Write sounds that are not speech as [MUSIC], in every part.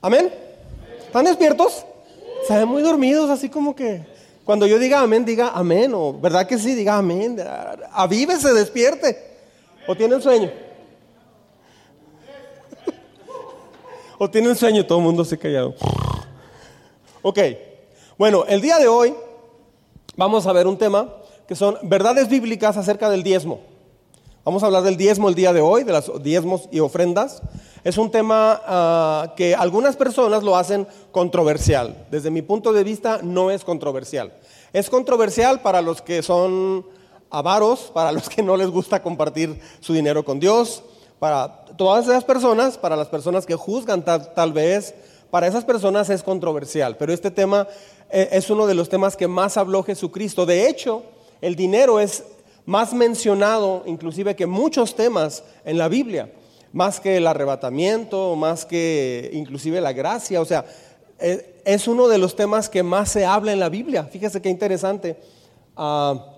Amén. ¿Están despiertos? Se ven muy dormidos, así como que cuando yo diga amén, diga amén, o verdad que sí, diga amén. Avívese, despierte. ¿O tienen sueño? [LAUGHS] ¿O tienen sueño? Todo el mundo se callado. Ok, bueno, el día de hoy vamos a ver un tema que son verdades bíblicas acerca del diezmo. Vamos a hablar del diezmo el día de hoy, de las diezmos y ofrendas. Es un tema ah, que algunas personas lo hacen controversial. Desde mi punto de vista no es controversial. Es controversial para los que son avaros, para los que no les gusta compartir su dinero con Dios, para todas esas personas, para las personas que juzgan tal, vez, para esas personas es controversial. Pero este tema eh, es uno de los temas que más habló Jesucristo. De hecho, el dinero es más mencionado inclusive que muchos temas en la Biblia, más que el arrebatamiento, más que inclusive la gracia, o sea, eh, es uno de los temas que más se habla en la Biblia. Fíjese qué interesante. Ah,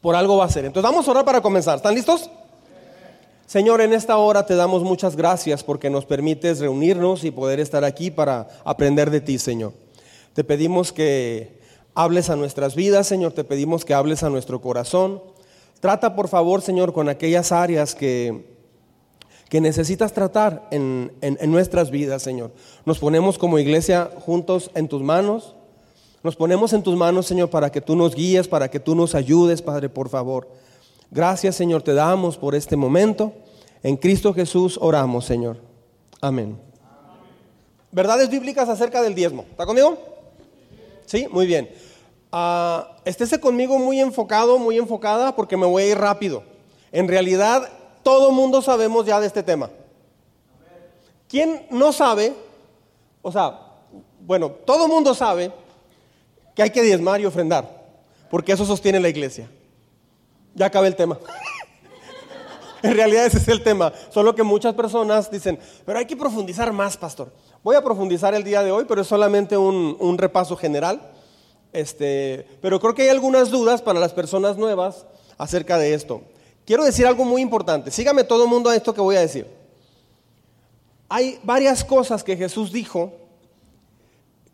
por algo va a ser. Entonces vamos a orar para comenzar. ¿Están listos? Señor, en esta hora te damos muchas gracias porque nos permites reunirnos y poder estar aquí para aprender de ti, Señor. Te pedimos que hables a nuestras vidas, Señor, te pedimos que hables a nuestro corazón. Trata, por favor, Señor, con aquellas áreas que, que necesitas tratar en, en nuestras vidas, Señor. Nos ponemos como iglesia juntos en tus manos. Nos ponemos en tus manos, Señor, para que tú nos guíes, para que tú nos ayudes, Padre, por favor. Gracias, Señor, te damos por este momento. En Cristo Jesús oramos, Señor. Amén. Verdades bíblicas acerca del diezmo. ¿Está conmigo? Sí, muy bien. Uh, estése conmigo muy enfocado, muy enfocada, porque me voy a ir rápido. En realidad, todo mundo sabemos ya de este tema. ¿Quién no sabe? O sea, bueno, todo mundo sabe que hay que diezmar y ofrendar, porque eso sostiene la iglesia. Ya acabé el tema. [LAUGHS] en realidad ese es el tema. Solo que muchas personas dicen, pero hay que profundizar más, pastor. Voy a profundizar el día de hoy, pero es solamente un, repaso general. Este, pero creo que hay algunas dudas para las personas nuevas acerca de esto. Quiero decir algo muy importante. Sígame todo el mundo a esto que voy a decir. Hay varias cosas que Jesús dijo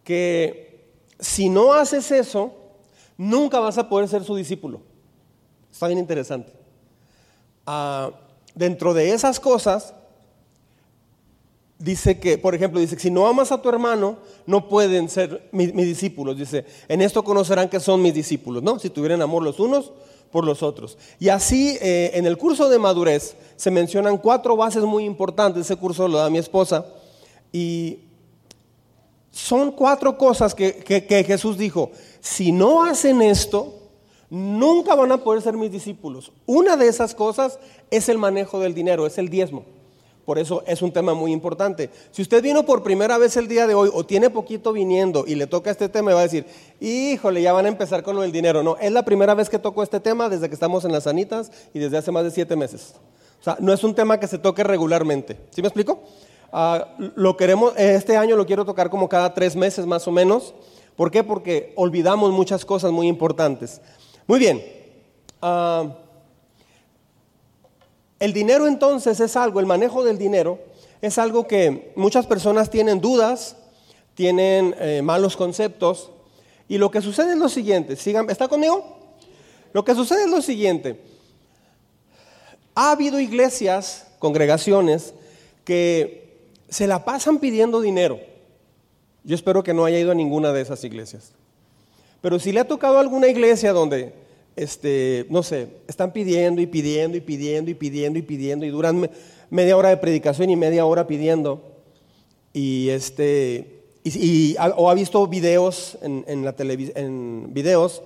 que si no haces eso, nunca vas a poder ser su discípulo. Está bien interesante. Ah, dentro de esas cosas, dice que, por ejemplo, dice que si no amas a tu hermano, no pueden ser mis, discípulos. Dice, en esto conocerán que son mis discípulos, ¿no? Si tuvieran amor los unos por los otros. Y así, eh, en el curso de madurez, se mencionan cuatro bases muy importantes. Ese curso lo da mi esposa. Y son cuatro cosas que Jesús dijo. Si no hacen esto, nunca van a poder ser mis discípulos. Una de esas cosas es el manejo del dinero, es el diezmo. Por eso es un tema muy importante. Si usted vino por primera vez el día de hoy o tiene poquito viniendo y le toca este tema, va a decir, híjole, ya van a empezar con lo del dinero. No, es la primera vez que toco este tema desde que estamos en las sanitas y desde hace más de siete meses. O sea, no es un tema que se toque regularmente. ¿Sí me explico? Ah, lo queremos, este año lo quiero tocar como cada tres meses más o menos. ¿Por qué? Porque olvidamos muchas cosas muy importantes. Muy bien. Ah, el dinero entonces es algo, el manejo del dinero es algo que muchas personas tienen dudas, tienen eh, malos conceptos. Y lo que sucede es lo siguiente, sigan, ¿está conmigo? Lo que sucede es lo siguiente. Ha habido iglesias, congregaciones, que se la pasan pidiendo dinero. Yo espero que no haya ido a ninguna de esas iglesias. Pero si le ha tocado a alguna iglesia donde, este, no sé, están pidiendo y pidiendo y pidiendo y pidiendo y pidiendo y duran media hora de predicación y media hora pidiendo, y este, y, o ha visto videos en, la televisión, en videos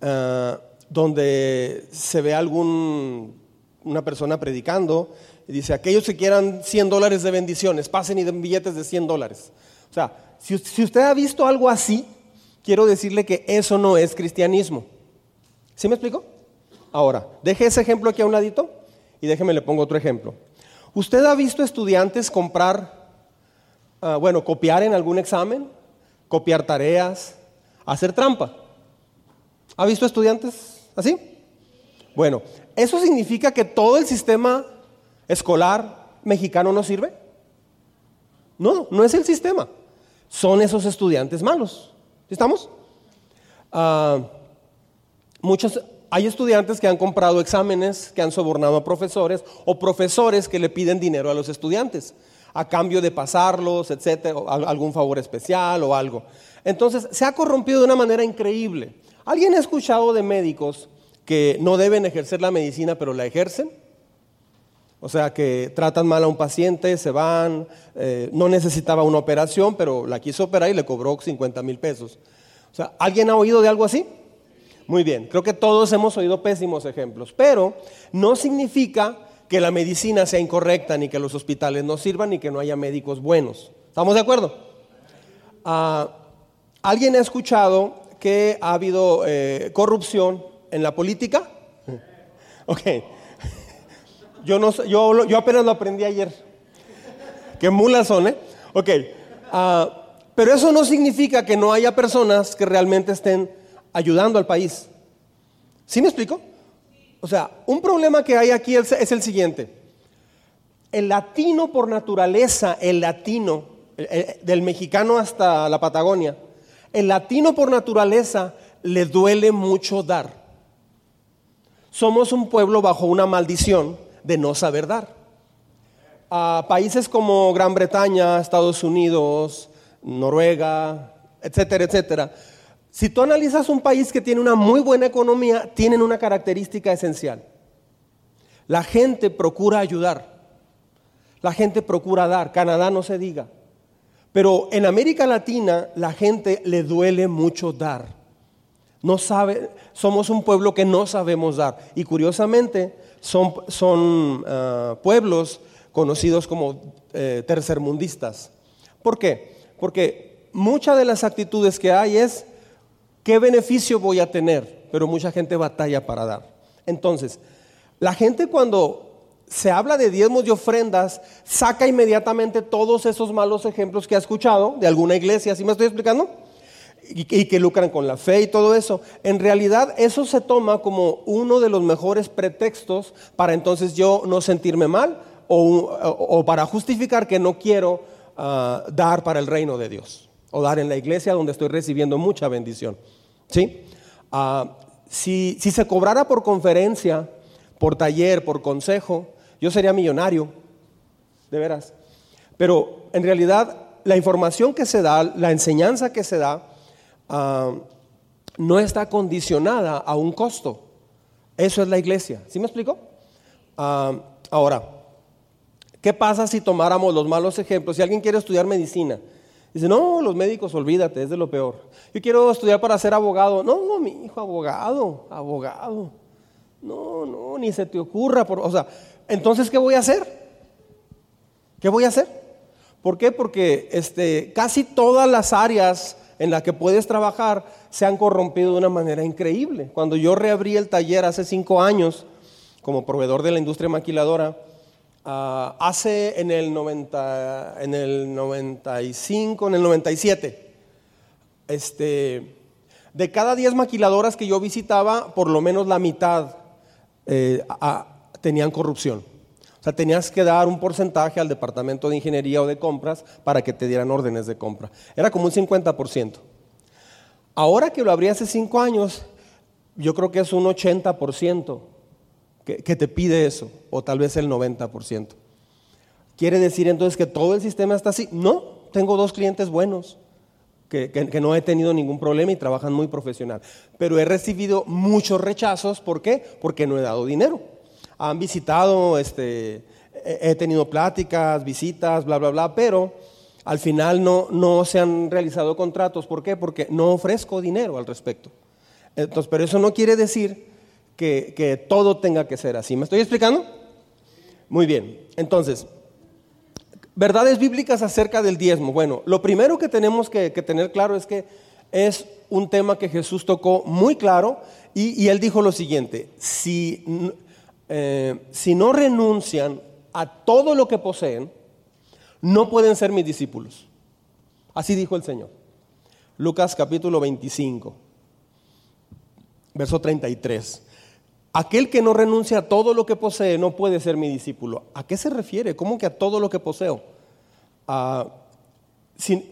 ah, donde se ve algún una persona predicando y dice, aquellos que quieran 100 dólares de bendiciones, pasen y den billetes de 100 dólares. O sea, si usted ha visto algo así, quiero decirle que eso no es cristianismo. ¿Sí me explico? Ahora, deje ese ejemplo aquí a un ladito y déjeme le pongo otro ejemplo. ¿Usted ha visto estudiantes comprar, ah, bueno, copiar en algún examen, copiar tareas, hacer trampa? ¿Ha visto estudiantes así? Bueno, ¿eso significa que todo el sistema escolar mexicano no sirve? No, no es el sistema. Son esos estudiantes malos. ¿Estamos? Ah, muchos, hay estudiantes que han comprado exámenes, que han sobornado a profesores o profesores que le piden dinero a los estudiantes a cambio de pasarlos, etcétera, algún favor especial o algo. Entonces, se ha corrompido de una manera increíble. ¿Alguien ha escuchado de médicos que no deben ejercer la medicina, pero la ejercen? O sea, que tratan mal a un paciente, se van, eh, no necesitaba una operación, pero la quiso operar y le cobró 50 mil pesos. O sea, ¿alguien ha oído de algo así? Muy bien, creo que todos hemos oído pésimos ejemplos, pero no significa que la medicina sea incorrecta, ni que los hospitales no sirvan, ni que no haya médicos buenos. ¿Estamos de acuerdo? Ah, ¿Alguien ha escuchado que ha habido eh, corrupción en la política? [LAUGHS] Ok. [LAUGHS] Yo, no, yo, yo apenas lo aprendí ayer. Qué mulas son, ¿eh? Ok. Ah, pero eso no significa que no haya personas que realmente estén ayudando al país. ¿Sí me explico? O sea, un problema que hay aquí es, el siguiente. El latino por naturaleza, el latino, del mexicano hasta la Patagonia, el latino por naturaleza le duele mucho dar. Somos un pueblo bajo una maldición de no saber dar. A países como Gran Bretaña, Estados Unidos, Noruega, etcétera, etcétera. Si tú analizas un país que tiene una muy buena economía, tienen una característica esencial. La gente procura ayudar. La gente procura dar. Canadá no se diga. Pero en América Latina la gente le duele mucho dar. No sabe, somos un pueblo que no sabemos dar. Y curiosamente son, son ah, pueblos conocidos como eh, tercermundistas. ¿Por qué? Porque muchas de las actitudes que hay es, ¿qué beneficio voy a tener? Pero mucha gente batalla para dar. Entonces, la gente cuando se habla de diezmos y ofrendas, saca inmediatamente todos esos malos ejemplos que ha escuchado de alguna iglesia, ¿sí me estoy explicando? Y, y, que lucran con la fe y todo eso. En realidad eso se toma como uno de los mejores pretextos para entonces yo no sentirme mal o para justificar que no quiero dar para el reino de Dios o dar en la iglesia donde estoy recibiendo mucha bendición. ¿Sí? Ah, si, si se cobrara por conferencia, por taller, por consejo, yo sería millonario, de veras. Pero en realidad la información que se da, la enseñanza que se da, ah, no está condicionada a un costo. Eso es la iglesia. ¿Sí me explico? Ah, ahora, ¿Qué pasa si tomáramos los malos ejemplos? Si alguien quiere estudiar medicina, dice, no, los médicos, olvídate, es de lo peor. Yo quiero estudiar para ser abogado. No, no, mi hijo, abogado, abogado. No, no, ni se te ocurra. Por, o sea, entonces, ¿qué voy a hacer? ¿Qué voy a hacer? ¿Por qué? Porque este, casi todas las áreas en las que puedes trabajar se han corrompido de una manera increíble. Cuando yo reabrí el taller hace cinco años como proveedor de la industria maquiladora, Ah, hace en el, 90, en el 95, en el 97, este, de cada 10 maquiladoras que yo visitaba, por lo menos la mitad eh, tenían corrupción. O sea, tenías que dar un porcentaje al departamento de ingeniería o de compras para que te dieran órdenes de compra. Era como un 50%. Ahora que lo abrí hace 5 años, yo creo que es un 80% que, te pide eso, o tal vez el 90%. ¿Quiere decir entonces que todo el sistema está así? No, tengo dos clientes buenos que, que, no he tenido ningún problema y trabajan muy profesional. Pero he recibido muchos rechazos, ¿por qué? Porque no he dado dinero. Han visitado, este, he tenido pláticas, visitas, bla, bla, bla, pero al final no, no se han realizado contratos. ¿Por qué? Porque no ofrezco dinero al respecto. Entonces, pero eso no quiere decir que, todo tenga que ser así. ¿Me estoy explicando? Muy bien. Entonces, verdades bíblicas acerca del diezmo. Bueno, lo primero que tenemos que, tener claro es que es un tema que Jesús tocó muy claro y, él dijo lo siguiente, si, eh, si no renuncian a todo lo que poseen, no pueden ser mis discípulos. Así dijo el Señor. Lucas capítulo 25, verso 33. Aquel que no renuncia a todo lo que posee no puede ser mi discípulo. ¿A qué se refiere? ¿Cómo que a todo lo que poseo? Ah, si,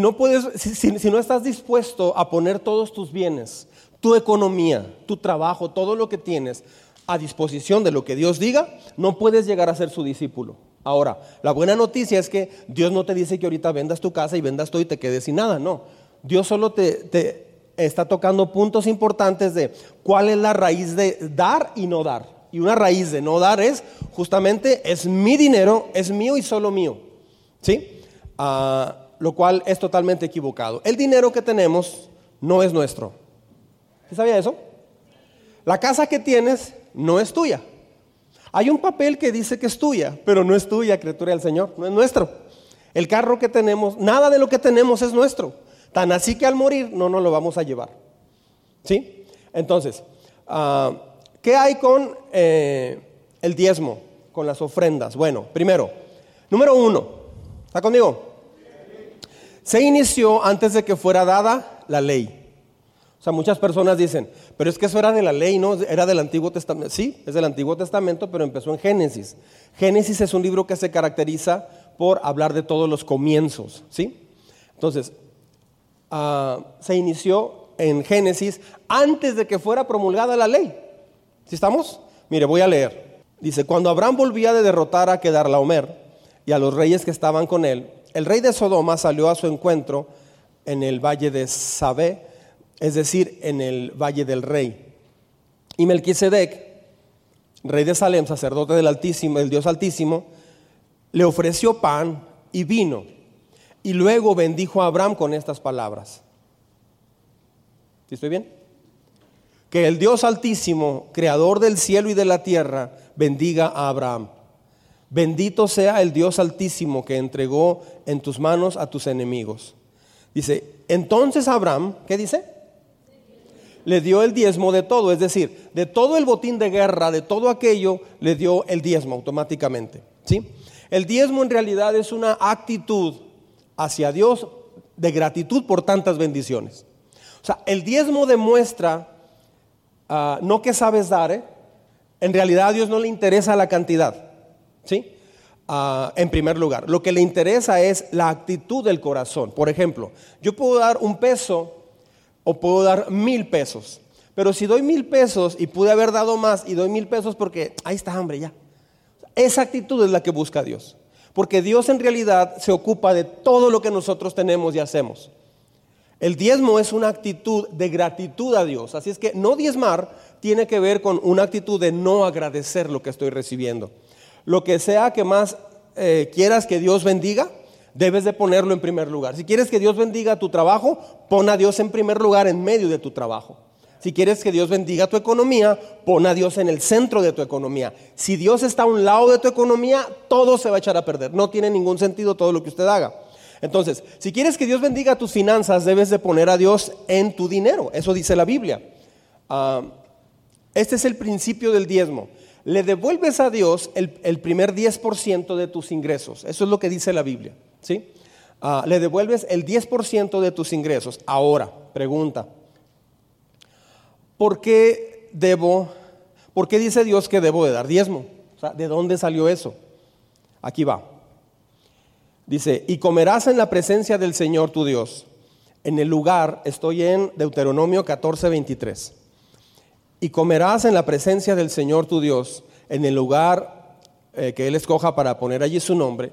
no estás dispuesto a poner todos tus bienes, tu economía, tu trabajo, todo lo que tienes a disposición de lo que Dios diga, no puedes llegar a ser su discípulo. Ahora, la buena noticia es que Dios no te dice que ahorita vendas tu casa y vendas todo y te quedes sin nada, no. Dios solo te está tocando puntos importantes de cuál es la raíz de dar y no dar. Y una raíz de no dar es justamente es mi dinero, es mío y solo mío. ¿Sí? Ah, lo cual es totalmente equivocado. El dinero que tenemos no es nuestro. ¿Sí sabía eso? La casa que tienes no es tuya. Hay un papel que dice que es tuya, pero no es tuya, criatura del Señor, no es nuestro. El carro que tenemos, nada de lo que tenemos es nuestro. Tan así que al morir no nos lo vamos a llevar. ¿Sí? Entonces, ah, ¿qué hay con eh, el diezmo, con las ofrendas? Bueno, primero, número uno, ¿está conmigo? Se inició antes de que fuera dada la ley. O sea, muchas personas dicen, pero es que eso era de la ley, ¿no? Era del Antiguo Testamento. Sí, es del Antiguo Testamento, pero empezó en Génesis. Génesis es un libro que se caracteriza por hablar de todos los comienzos, ¿sí? Entonces, ah, se inició en Génesis antes de que fuera promulgada la ley. ¿Sí estamos? Mire, voy a leer. Dice, cuando Abraham volvía de derrotar a Kedarlaomer y a los reyes que estaban con él, el rey de Sodoma salió a su encuentro en el valle de Sabé, es decir, en el valle del rey. Y Melquisedec, rey de Salem, sacerdote del Altísimo, del Dios Altísimo, le ofreció pan y vino. Y luego bendijo a Abraham con estas palabras. ¿Sí estoy bien? Que el Dios Altísimo, creador del cielo y de la tierra, bendiga a Abraham. Bendito sea el Dios Altísimo que entregó en tus manos a tus enemigos. Dice, entonces Abraham, ¿qué dice? Le dio el diezmo de todo, es decir, de todo el botín de guerra, de todo aquello, le dio el diezmo automáticamente. ¿sí? El diezmo en realidad es una actitud hacia Dios de gratitud por tantas bendiciones. O sea, el diezmo demuestra ah, no que sabes dar, ¿eh? en realidad a Dios no le interesa la cantidad. ¿Sí? Ah, en primer lugar, lo que le interesa es la actitud del corazón. Por ejemplo, yo puedo dar un peso o puedo dar mil pesos, pero si doy mil pesos y pude haber dado más y doy mil pesos porque ahí está hambre ya. Esa actitud es la que busca Dios, porque Dios en realidad se ocupa de todo lo que nosotros tenemos y hacemos. El diezmo es una actitud de gratitud a Dios, así es que no diezmar tiene que ver con una actitud de no agradecer lo que estoy recibiendo. Lo que sea que más eh, quieras que Dios bendiga, debes de ponerlo en primer lugar. Si quieres que Dios bendiga tu trabajo, pon a Dios en primer lugar en medio de tu trabajo. Si quieres que Dios bendiga tu economía, pon a Dios en el centro de tu economía. Si Dios está a un lado de tu economía, todo se va a echar a perder. No tiene ningún sentido todo lo que usted haga. Entonces, si quieres que Dios bendiga tus finanzas, debes de poner a Dios en tu dinero. Eso dice la Biblia. Ah, este es el principio del diezmo. Le devuelves a Dios el, el primer 10% de tus ingresos. Eso es lo que dice la Biblia. ¿sí? Ah, le devuelves el 10% de tus ingresos. Ahora, pregunta. ¿Por qué debo, por qué dice Dios que debo de dar diezmo? ¿de dónde salió eso? Aquí va. Dice, y comerás en la presencia del Señor tu Dios. En el lugar, estoy en Deuteronomio 14, 23. Y comerás en la presencia del Señor tu Dios, en el lugar eh, que Él escoja para poner allí su nombre.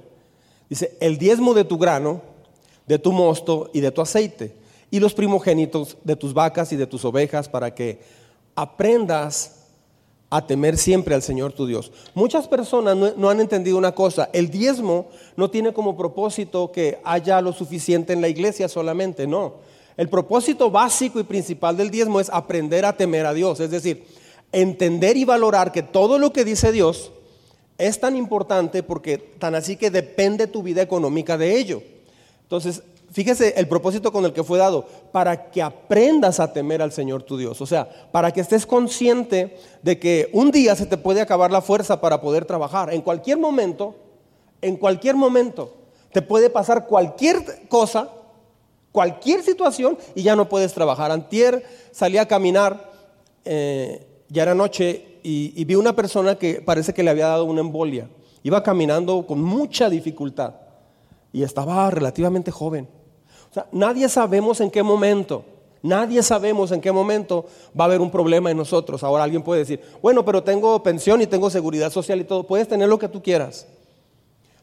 Dice, el diezmo de tu grano, de tu mosto y de tu aceite, y los primogénitos de tus vacas y de tus ovejas, para que aprendas a temer siempre al Señor tu Dios. Muchas personas no, han entendido una cosa, el diezmo no tiene como propósito que haya lo suficiente en la iglesia solamente, no. El propósito básico y principal del diezmo es aprender a temer a Dios, es decir, entender y valorar que todo lo que dice Dios es tan importante porque tan así que depende tu vida económica de ello. Entonces, fíjese el propósito con el que fue dado, para que aprendas a temer al Señor tu Dios. O sea, para que estés consciente de que un día se te puede acabar la fuerza para poder trabajar. En cualquier momento, en cualquier momento, te puede pasar cualquier cosa, cualquier situación y ya no puedes trabajar. Antier salí a caminar, eh, ya era noche, y, y vi una persona que parece que le había dado una embolia. Iba caminando con mucha dificultad. y estaba relativamente joven. Nadie sabemos en qué momento, nadie sabemos en qué momento va a haber un problema en nosotros. Ahora alguien puede decir, bueno, pero tengo pensión y tengo seguridad social y todo, puedes tener lo que tú quieras.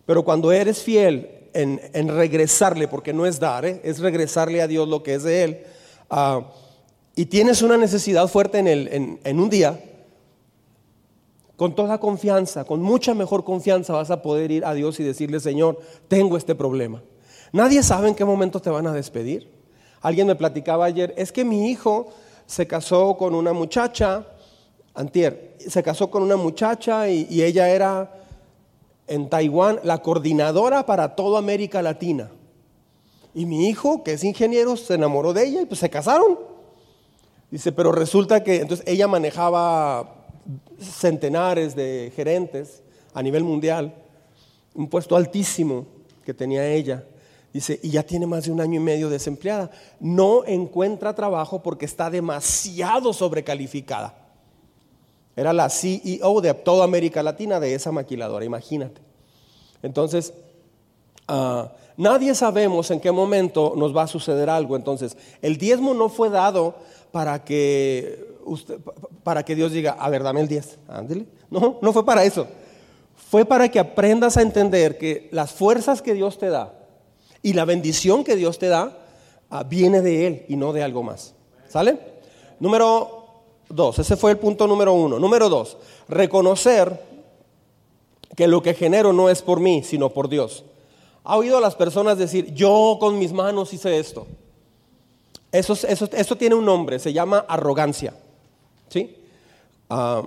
Pero cuando eres fiel en, regresarle, porque no es dar, ¿eh? es regresarle a Dios lo que es de Él, ah, y tienes una necesidad fuerte en, el, en un día, con toda confianza, con mucha mejor confianza vas a poder ir a Dios y decirle, Señor, tengo este problema. Nadie sabe en qué momento te van a despedir. Alguien me platicaba ayer, es que mi hijo se casó con una muchacha, antier, se casó con una muchacha y, ella era en Taiwán la coordinadora para toda América Latina. Y mi hijo, que es ingeniero, se enamoró de ella y pues se casaron. Dice, pero resulta que entonces ella manejaba centenares de gerentes a nivel mundial, un puesto altísimo que tenía ella. Dice, y ya tiene más de un año y medio desempleada. No encuentra trabajo porque está demasiado sobrecalificada. Era la CEO de toda América Latina de esa maquiladora, imagínate. Entonces, ah, nadie sabemos en qué momento nos va a suceder algo. Entonces, el diezmo no fue dado para que para que Dios diga, a ver, dame el 10, ándale. No, no fue para eso. Fue para que aprendas a entender que las fuerzas que Dios te da y la bendición que Dios te da ah, viene de Él y no de algo más. ¿Sale? Número dos, ese fue el punto número uno. Número dos, reconocer que lo que genero no es por mí, sino por Dios. ¿Ha oído a las personas decir, yo con mis manos hice esto? Eso, tiene un nombre, se llama arrogancia. ¿Sí? Ah,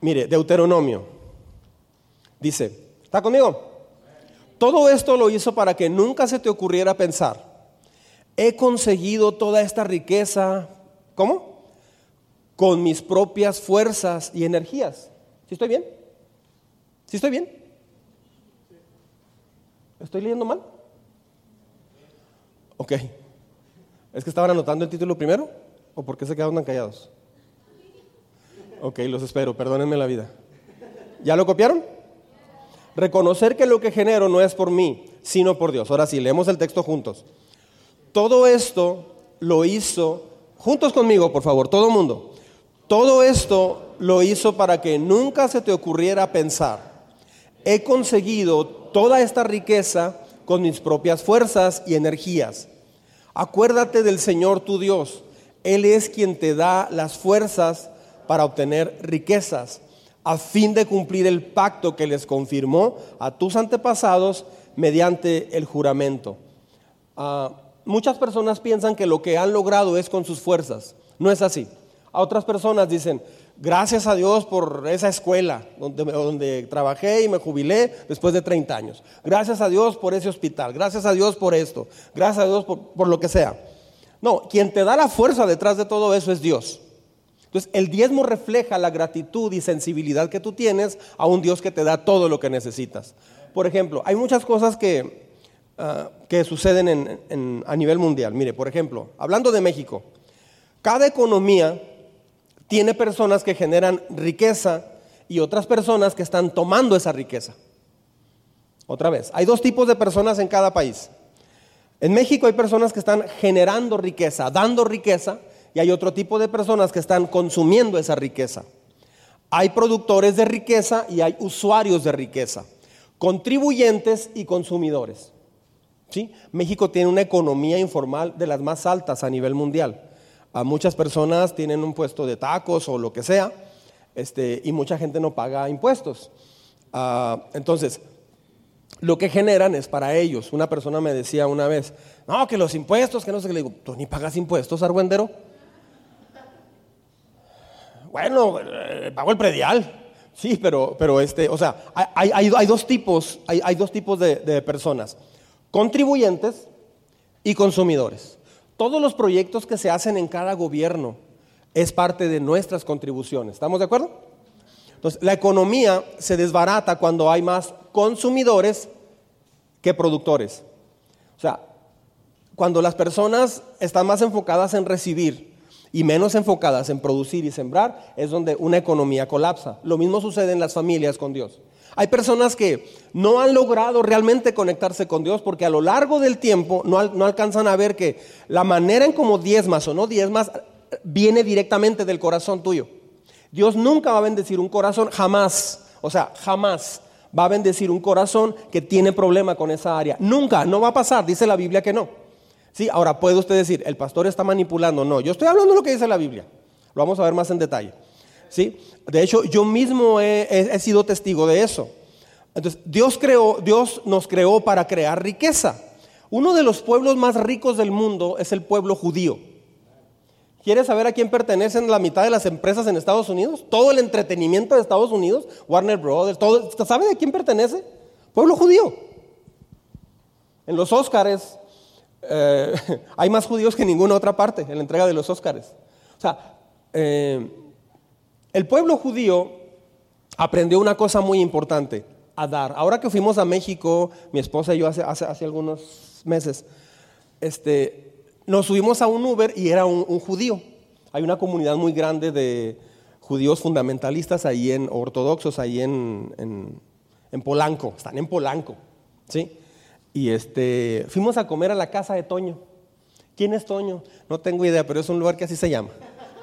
mire, Deuteronomio dice, ¿está conmigo? Todo esto lo hizo para que nunca se te ocurriera pensar, he conseguido toda esta riqueza, ¿cómo? Con mis propias fuerzas y energías. ¿Sí estoy bien? ¿Sí estoy bien? ¿Estoy leyendo mal? Ok. ¿Es que estaban anotando el título primero? ¿O por qué se quedaron tan callados? Ok, los espero, perdónenme la vida. ¿Ya lo copiaron? Reconocer que lo que genero no es por mí, sino por Dios. Ahora sí, leemos el texto juntos. Todo esto lo hizo, juntos conmigo, por favor, todo mundo. Todo esto lo hizo para que nunca se te ocurriera pensar, he conseguido toda esta riqueza con mis propias fuerzas y energías. Acuérdate del Señor tu Dios. Él es quien te da las fuerzas para obtener riquezas, a fin de cumplir el pacto que les confirmó a tus antepasados mediante el juramento. Ah, muchas personas piensan que lo que han logrado es con sus fuerzas. No es así. A otras personas dicen, gracias a Dios por esa escuela donde, donde, trabajé y me jubilé después de 30 años. Gracias a Dios por ese hospital. Gracias a Dios por esto. Gracias a Dios por, por lo que sea. No, quien te da la fuerza detrás de todo eso es Dios. Entonces, el diezmo refleja la gratitud y sensibilidad que tú tienes a un Dios que te da todo lo que necesitas. Por ejemplo, hay muchas cosas que, ah, que suceden a nivel mundial. Mire, por ejemplo, hablando de México, cada economía tiene personas que generan riqueza y otras personas que están tomando esa riqueza. Otra vez, hay dos tipos de personas en cada país. En México hay personas que están generando riqueza, dando riqueza, y hay otro tipo de personas que están consumiendo esa riqueza. Hay productores de riqueza y hay usuarios de riqueza, contribuyentes y consumidores. ¿Sí? México tiene una economía informal de las más altas a nivel mundial. A muchas personas tienen un puesto de tacos o lo que sea, este, y mucha gente no paga impuestos. Ah, entonces, lo que generan es para ellos. Una persona me decía una vez, no, que los impuestos, que no sé qué. Le digo, ¿tú ni pagas impuestos, argüendero? Bueno, eh, pago el predial. Sí, pero, pero este, o sea, hay, dos tipos, hay, hay dos tipos de, de personas. Contribuyentes y consumidores. Todos los proyectos que se hacen en cada gobierno es parte de nuestras contribuciones. ¿Estamos de acuerdo? Entonces, la economía se desbarata cuando hay más consumidores que productores. O sea, cuando las personas están más enfocadas en recibir y menos enfocadas en producir y sembrar, es donde una economía colapsa. Lo mismo sucede en las familias con Dios. Hay personas que no han logrado realmente conectarse con Dios porque a lo largo del tiempo no, alcanzan a ver que la manera en como diezmas o no diezmas viene directamente del corazón tuyo. Dios nunca va a bendecir un corazón, jamás, o sea, jamás va a bendecir un corazón que tiene problema con esa área. Nunca, no va a pasar, dice la Biblia que no. Sí, ahora puede usted decir, el pastor está manipulando. No, yo estoy hablando de lo que dice la Biblia. Lo vamos a ver más en detalle. ¿Sí? De hecho, yo mismo he, sido testigo de eso. Entonces, Dios, creó, Dios nos creó para crear riqueza. Uno de los pueblos más ricos del mundo es el pueblo judío. ¿Quieres saber a quién pertenecen la mitad de las empresas en Estados Unidos? Todo el entretenimiento de Estados Unidos, Warner Brothers, todo, ¿sabe de quién pertenece? Pueblo judío. En los Óscares eh, [LAUGHS] hay más judíos que en ninguna otra parte en la entrega de los Óscares. O sea, eh, el pueblo judío aprendió una cosa muy importante, a dar. Ahora que fuimos a México, mi esposa y yo hace, hace, algunos meses, este, nos subimos a un Uber y era un, judío. Hay una comunidad muy grande de judíos fundamentalistas ahí en, ortodoxos ahí en, en, Polanco, están en Polanco, ¿sí? Y este, fuimos a comer a la casa de Toño. ¿Quién es Toño? No tengo idea, pero es un lugar que así se llama,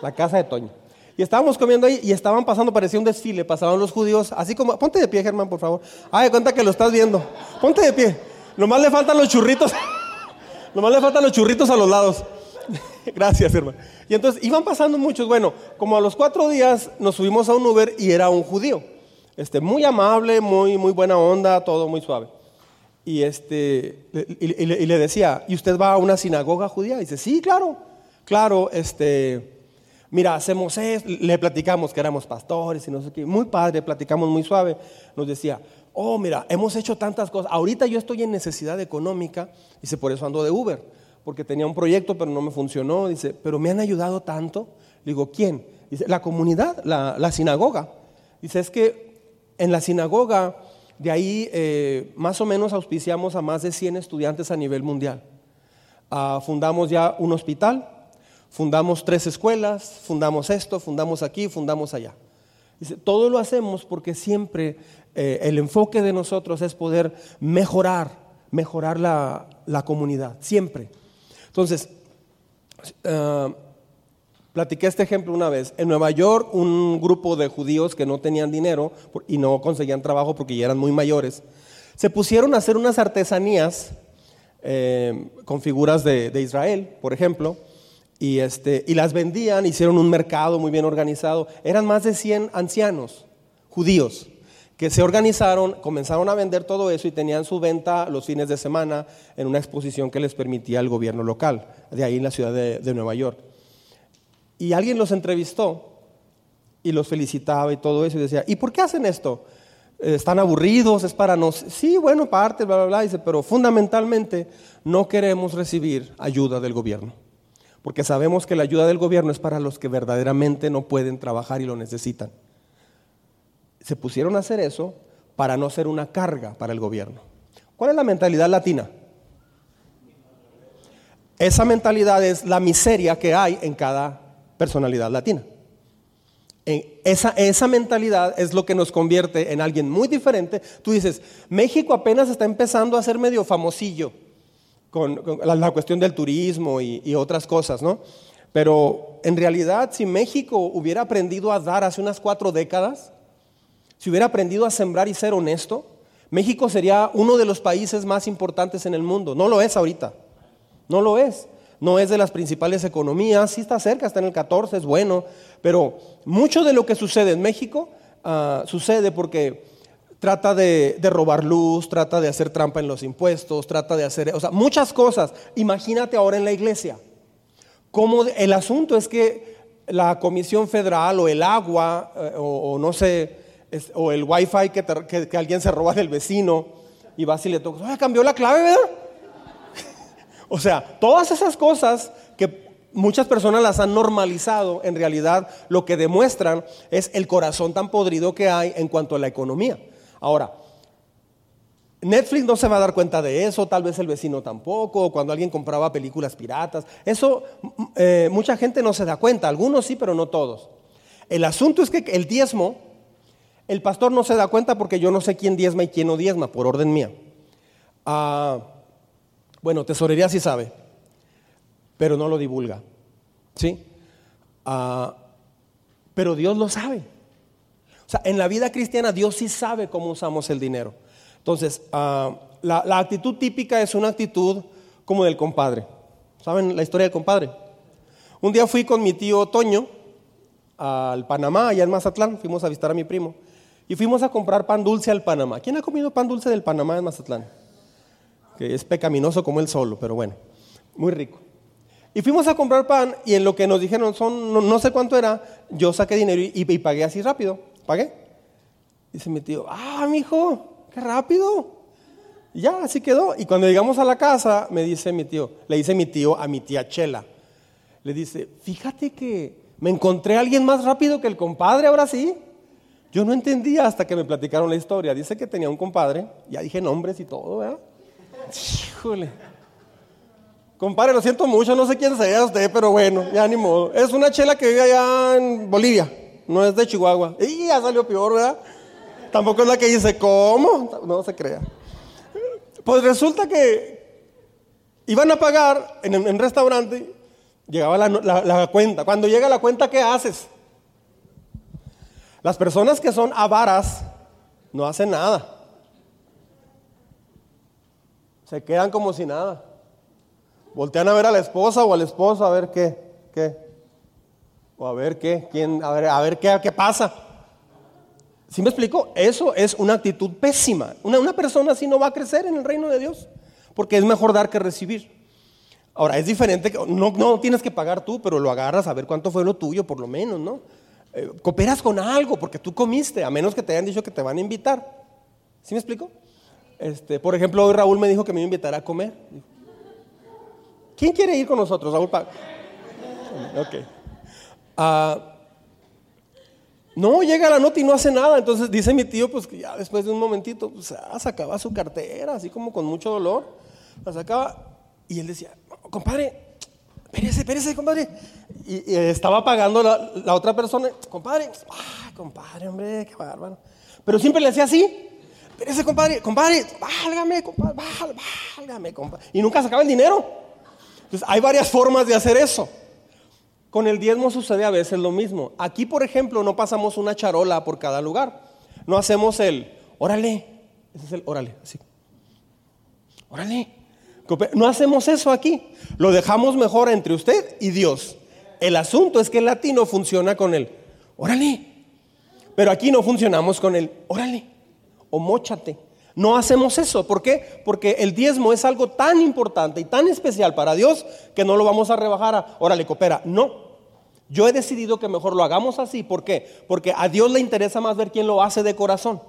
la casa de Toño. Y estábamos comiendo ahí y estaban pasando, parecía un desfile, pasaban los judíos, así como, ponte de pie, Germán, por favor. Ay, cuenta que lo estás viendo. Ponte de pie. Nomás le faltan los churritos. [LAUGHS] Nomás le faltan los churritos a los lados. [LAUGHS] Gracias, hermano. Y entonces iban pasando muchos. Bueno, como a los cuatro días nos subimos a un Uber y era un judío. Este, muy amable, muy, muy buena onda, todo muy suave. Y, este, y, le decía, ¿y usted va a una sinagoga judía? Dice, sí, claro, claro, este, mira, hacemos esto, le platicamos que éramos pastores y no sé qué, muy padre, platicamos muy suave, nos decía, oh, mira, hemos hecho tantas cosas, ahorita yo estoy en necesidad económica, dice, por eso ando de Uber, porque tenía un proyecto pero no me funcionó, dice, pero me han ayudado tanto, le digo, ¿quién? Dice, la comunidad, la, sinagoga, dice, es que en la sinagoga, de ahí eh, más o menos auspiciamos a más de 100 estudiantes a nivel mundial. Ah, fundamos ya un hospital, Fundamos tres escuelas, fundamos esto, fundamos aquí, fundamos allá. Todo lo hacemos porque siempre eh, el enfoque de nosotros es poder mejorar, mejorar la, comunidad, siempre. Entonces, uh, platiqué este ejemplo una vez. En Nueva York, un grupo de judíos que no tenían dinero y no conseguían trabajo porque ya eran muy mayores, se pusieron a hacer unas artesanías eh, con figuras de Israel, por ejemplo, y, este, y las vendían, hicieron un mercado muy bien organizado. Eran más de 100 ancianos judíos que se organizaron, comenzaron a vender todo eso y tenían su venta los fines de semana en una exposición que les permitía el gobierno local, de ahí en la ciudad de Nueva York. Y alguien los entrevistó y los felicitaba y todo eso y decía, ¿y por qué hacen esto? ¿Están aburridos? ¿Es para nos...? Sí, bueno, parte, bla, bla, bla. Dice, pero fundamentalmente no queremos recibir ayuda del gobierno porque sabemos que la ayuda del gobierno es para los que verdaderamente no pueden trabajar y lo necesitan. Se pusieron a hacer eso para no ser una carga para el gobierno. ¿Cuál es la mentalidad latina? Esa mentalidad es la miseria que hay en cada personalidad latina. Esa, esa, mentalidad es lo que nos convierte en alguien muy diferente. Tú dices, México apenas está empezando a ser medio famosillo con, la, cuestión del turismo y, otras cosas, ¿no? Pero en realidad, si México hubiera aprendido a dar hace unas cuatro décadas, si hubiera aprendido a sembrar y ser honesto, México sería uno de los países más importantes en el mundo. No lo es ahorita, no lo es. No es de las principales economías, sí está cerca, está en el 14, es bueno, pero mucho de lo que sucede en México ah, sucede porque trata de, robar luz, trata de hacer trampa en los impuestos, trata de hacer, o sea, muchas cosas. Imagínate ahora en la iglesia. Como el asunto es que la Comisión Federal o el agua eh, o, no sé, o el wifi que, que, alguien se roba del vecino y vas y le tocas, cambió la clave, ¿verdad? O sea, todas esas cosas que muchas personas las han normalizado, en realidad lo que demuestran es el corazón tan podrido que hay en cuanto a la economía. Ahora, Netflix no se va a dar cuenta de eso, tal vez el vecino tampoco, cuando alguien compraba películas piratas. Eso eh, mucha gente no se da cuenta, algunos sí, pero no todos. El asunto es que el diezmo El pastor no se da cuenta porque yo no sé quién diezma y quién no diezma, por orden mía. Ah, bueno, tesorería sí sabe, pero no lo divulga. ¿Sí? Ah, pero Dios lo sabe. O sea, en la vida cristiana Dios sí sabe cómo usamos el dinero. Entonces, ah, la, actitud típica es una actitud como del compadre. ¿Saben la historia del compadre? Un día fui con mi tío Toño al Panamá, allá en Mazatlán, fuimos a visitar a mi primo, y fuimos a comprar pan dulce al Panamá. ¿Quién ha comido pan dulce del Panamá en Mazatlán? Que es pecaminoso como él solo, pero bueno, muy rico. Y fuimos a comprar pan y en lo que nos dijeron, son, no, sé cuánto era, yo saqué dinero y, pagué así rápido. ¿Pagué? Dice mi tío, ah, mi hijo, qué rápido. Ya, así quedó. Y cuando llegamos a la casa, me dice mi tío, le dice mi tío a mi tía Chela, le dice, fíjate que me encontré a alguien más rápido que el compadre, ahora sí. Yo no entendía hasta que me platicaron la historia. Dice que tenía un compadre, ya dije nombres y todo, ¿verdad? Híjole. Compadre, lo siento mucho, no sé quién sea usted, pero bueno, ya ni modo. Es una chela que vive allá en Bolivia, no es de Chihuahua. Y ya salió peor, ¿verdad? Tampoco es la que dice, ¿cómo? No se crea. Pues resulta que iban a pagar en un restaurante, llegaba la, cuenta. Cuando llega la cuenta, ¿qué haces? Las personas que son avaras no hacen nada. Se quedan como si nada. Voltean a ver a la esposa o al esposo a ver qué, qué. O a ver qué, quién, a ver, a ver qué, qué pasa. ¿Sí me explico? Eso es una actitud pésima. Una, una persona así no va a crecer en el reino de Dios, porque es mejor dar que recibir. Ahora, es diferente, no, no tienes que pagar tú, pero lo agarras a ver cuánto fue lo tuyo, por lo menos, ¿no? Eh, cooperas con algo, porque tú comiste, a menos que te hayan dicho que te van a invitar. ¿Sí me explico? Este, por ejemplo, hoy Raúl me dijo que me iba a comer. ¿Quién quiere ir con nosotros, Raúl? Ok. Ah, no, llega la nota y no hace nada. Entonces dice mi tío, pues que ya después de un momentito, pues ah, sacaba su cartera, así como con mucho dolor. La sacaba y él decía, compadre, espérese, espérese, compadre. Y, estaba pagando la, otra persona, compadre, ay, compadre, hombre, qué bárbaro. Pero siempre le hacía así. Espérese, compadre, compadre, válgame, compadre, válgame, compadre. Y nunca sacaba el dinero. Entonces hay varias formas de hacer eso. Con el diezmo sucede a veces lo mismo. Aquí, por ejemplo, no pasamos una charola por cada lugar. No hacemos el, órale, ese es el, órale, así. Órale. No hacemos eso aquí. Lo dejamos mejor entre usted y Dios. El asunto es que el latino funciona con el, órale. Pero aquí no funcionamos con el, órale, o mochate. No hacemos eso. ¿Por qué? Porque el diezmo es algo tan importante y tan especial para Dios que no lo vamos a rebajar a, órale, coopera. No. Yo he decidido que mejor lo hagamos así. ¿Por qué? Porque a Dios le interesa más ver quién lo hace de corazón.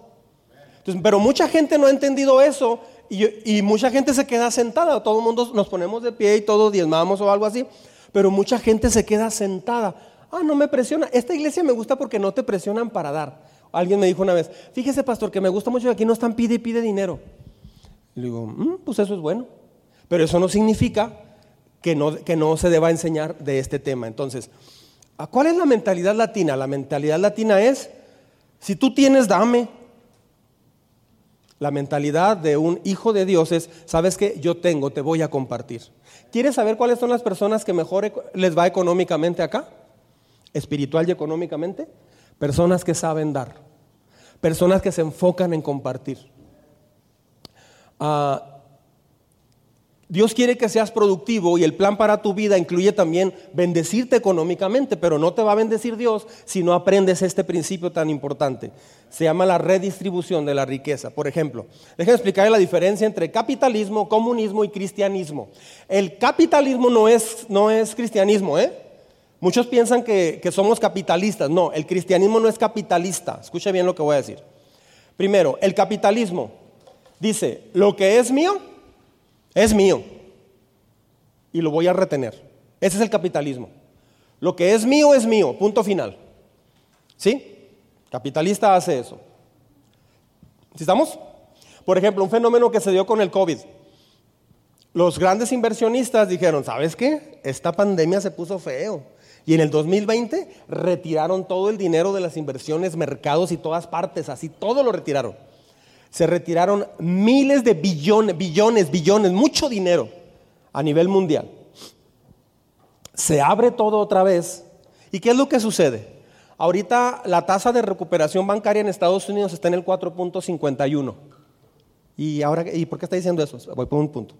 pero mucha gente no ha entendido eso y, y, mucha gente se queda sentada. Todo el mundo nos ponemos de pie y todos diezmamos o algo así. Pero mucha gente se queda sentada. Ah, no me presiona. Esta iglesia me gusta porque no te presionan para dar. Alguien me dijo una vez, fíjese pastor, que me gusta mucho que aquí no están pide y pide dinero. Le digo, mm, pues eso es bueno. Pero eso no significa que no, que no se deba enseñar de este tema. Entonces, ¿cuál es la mentalidad latina? La mentalidad latina es, si tú tienes, dame. La mentalidad de un hijo de Dios es, sabes que yo tengo, te voy a compartir. ¿Quieres saber cuáles son las personas que mejor les va económicamente acá? Espiritual y económicamente. Personas que saben dar. Personas que se enfocan en compartir. Ah, Dios quiere que seas productivo y el plan para tu vida incluye también bendecirte económicamente, pero no te va a bendecir Dios si no aprendes este principio tan importante. Se llama la redistribución de la riqueza. Por ejemplo, déjenme explicar la diferencia entre capitalismo, comunismo y cristianismo. El capitalismo no es, no es cristianismo, ¿eh? Muchos piensan que, somos capitalistas. No, el cristianismo no es capitalista. Escuche bien lo que voy a decir. Primero, el capitalismo dice, lo que es mío, es mío. Y lo voy a retener. Ese es el capitalismo. Lo que es mío es mío, punto final. ¿Sí? Capitalista hace eso. ¿Sí estamos? Por ejemplo, un fenómeno que se dio con el COVID. Los grandes inversionistas dijeron, ¿sabes qué? Esta pandemia se puso feo Y en el 2020 retiraron todo el dinero de las inversiones, mercados y todas partes, así todo lo retiraron. Se retiraron miles de billones, billones, billones, mucho dinero a nivel mundial. Se abre todo otra vez. ¿Y qué es lo que sucede? Ahorita la tasa de recuperación bancaria en Estados Unidos está en el 4.51. ¿Y, ahora, ¿Y por qué está diciendo eso? Voy por un punto.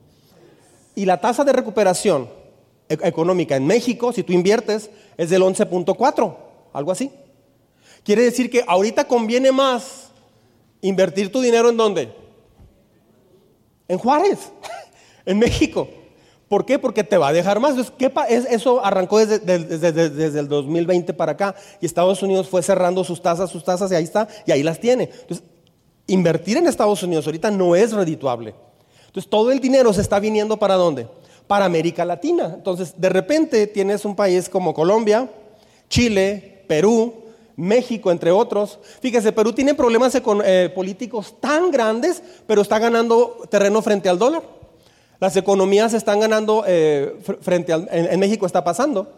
Y la tasa de recuperación económica en México, si tú inviertes, es del 11.4, algo así. Quiere decir que ahorita conviene más invertir tu dinero en dónde? En Juárez, [LAUGHS] en México. ¿Por qué? Porque te va a dejar más. ¿qué eso arrancó desde, desde, el 2020 para acá y Estados Unidos fue cerrando sus tasas, sus tasas y ahí está, y ahí las tiene. Entonces, invertir en Estados Unidos ahorita no es redituable. Entonces, todo el dinero se está viniendo para dónde? Para América Latina. Entonces, de repente tienes un país como Colombia, Chile, Perú, México, entre otros. Fíjese, Perú tiene problemas eh, políticos tan grandes, pero está ganando terreno frente al dólar. Las economías están ganando eh, frente al, en, México está pasando.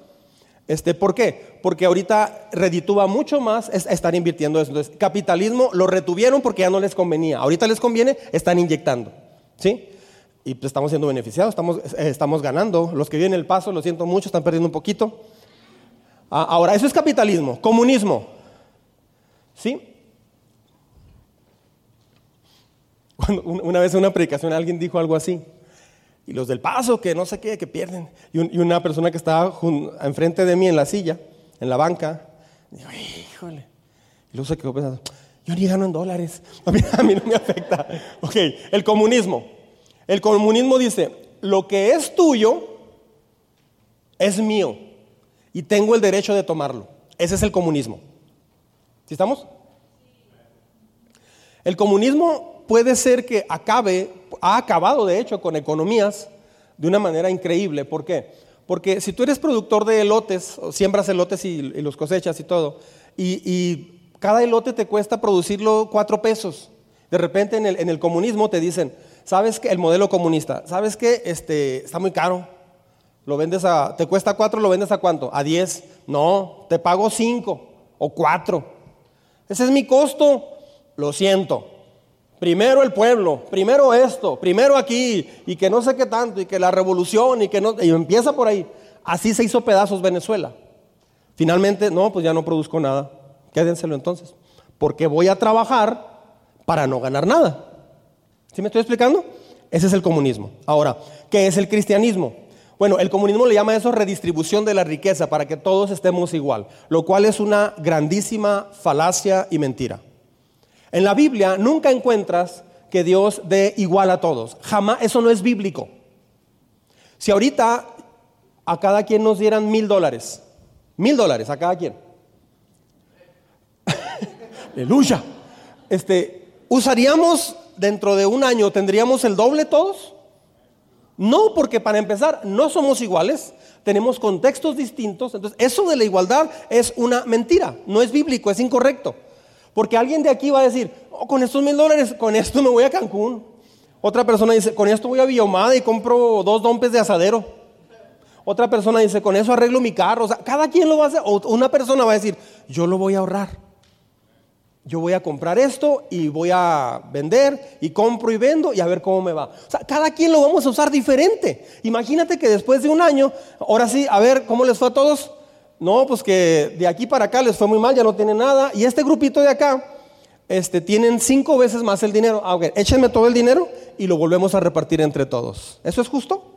Este, ¿Por qué? Porque ahorita reditúa mucho más estar invirtiendo eso. Entonces, capitalismo lo retuvieron porque ya no les convenía. Ahorita les conviene, están inyectando. ¿Sí? Y pues estamos siendo beneficiados, estamos, eh, estamos ganando. Los que viven el paso, lo siento mucho, están perdiendo un poquito. Ah, ahora, eso es capitalismo. Comunismo. ¿Sí? [LAUGHS] una vez en una predicación alguien dijo algo así. Y los del paso, que no sé qué, que pierden. Y, una persona que estaba enfrente de mí en la silla, en la banca, dijo, híjole. Y luego se quedó pensando, yo ni gano en dólares. [LAUGHS] A mí, a mí no me afecta. Ok, el comunismo. El comunismo dice, lo que es tuyo es mío y tengo el derecho de tomarlo. Ese es el comunismo. ¿Sí estamos? El comunismo puede ser que acabe ha acabado de hecho con economías de una manera increíble. ¿Por qué? Porque si tú eres productor de elotes, siembras elotes y, los cosechas y todo, y, cada elote te cuesta producirlo cuatro pesos, de repente en el, comunismo te dicen, ¿sabes que El modelo comunista, ¿sabes que Este, está muy caro. Lo vendes a, te cuesta cuatro, lo vendes a cuánto? A diez. No, te pago cinco o cuatro. Ese es mi costo. Lo siento. Primero el pueblo, primero esto, primero aquí, y que no sé qué tanto, y que la revolución, y que no, y empieza por ahí. Así se hizo pedazos Venezuela. Finalmente, no, pues ya no produzco nada. Quédenselo entonces. Porque voy a trabajar para no ganar nada. ¿Sí me estoy explicando? Ese es el comunismo. Ahora, ¿qué es el cristianismo? Bueno, el comunismo le llama eso redistribución de la riqueza para que todos estemos igual, lo cual es una grandísima falacia y mentira. En la Biblia nunca encuentras que Dios dé igual a todos. Jamás, eso no es bíblico. Si ahorita a cada quien nos dieran mil dólares, mil dólares a cada quien. [LAUGHS] Aleluya. Este, ¿Usaríamos dentro de un año, tendríamos el doble todos? No, porque para empezar, no somos iguales, tenemos contextos distintos, entonces eso de la igualdad es una mentira, no es bíblico, es incorrecto. Porque alguien de aquí va a decir, oh, con estos mil dólares, con esto me voy a Cancún. Otra persona dice, con esto voy a Villomada y compro dos dompes de asadero. Otra persona dice, con eso arreglo mi carro. O sea, cada quien lo va a hacer. O una persona va a decir, yo lo voy a ahorrar. Yo voy a comprar esto y voy a vender y compro y vendo y a ver cómo me va. O sea, cada quien lo vamos a usar diferente. Imagínate que después de un año, ahora sí, a ver cómo les fue a todos no, pues que de aquí para acá les fue muy mal, ya no tienen nada. Y este grupito de acá, este, tienen cinco veces más el dinero. Ah, ok, échenme todo el dinero y lo volvemos a repartir entre todos. ¿Eso es justo?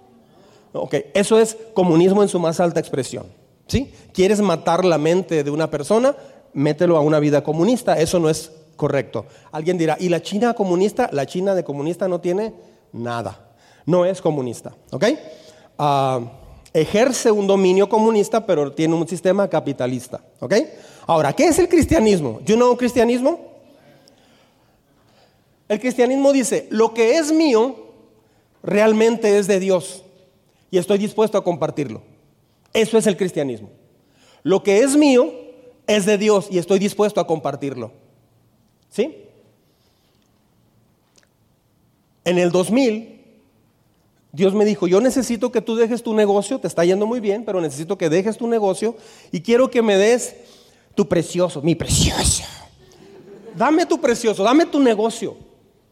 Ok, eso es comunismo en su más alta expresión. ¿Sí? ¿Quieres matar la mente de una persona? Mételo a una vida comunista. Eso no es correcto. Alguien dirá, ¿y la China comunista? La China de comunista no tiene nada. No es comunista. ¿Ok? Ah ejerce un dominio comunista, pero tiene un sistema capitalista. ¿Ok? Ahora, ¿qué es el cristianismo? ¿Yo know cristianismo? El cristianismo dice, lo que es mío realmente es de Dios y estoy dispuesto a compartirlo. Eso es el cristianismo. Lo que es mío es de Dios y estoy dispuesto a compartirlo. ¿Sí? En el 2000 Dios me dijo, yo necesito que tú dejes tu negocio, te está yendo muy bien, pero necesito que dejes tu negocio y quiero que me des tu precioso, mi precioso. Dame tu precioso, dame tu negocio,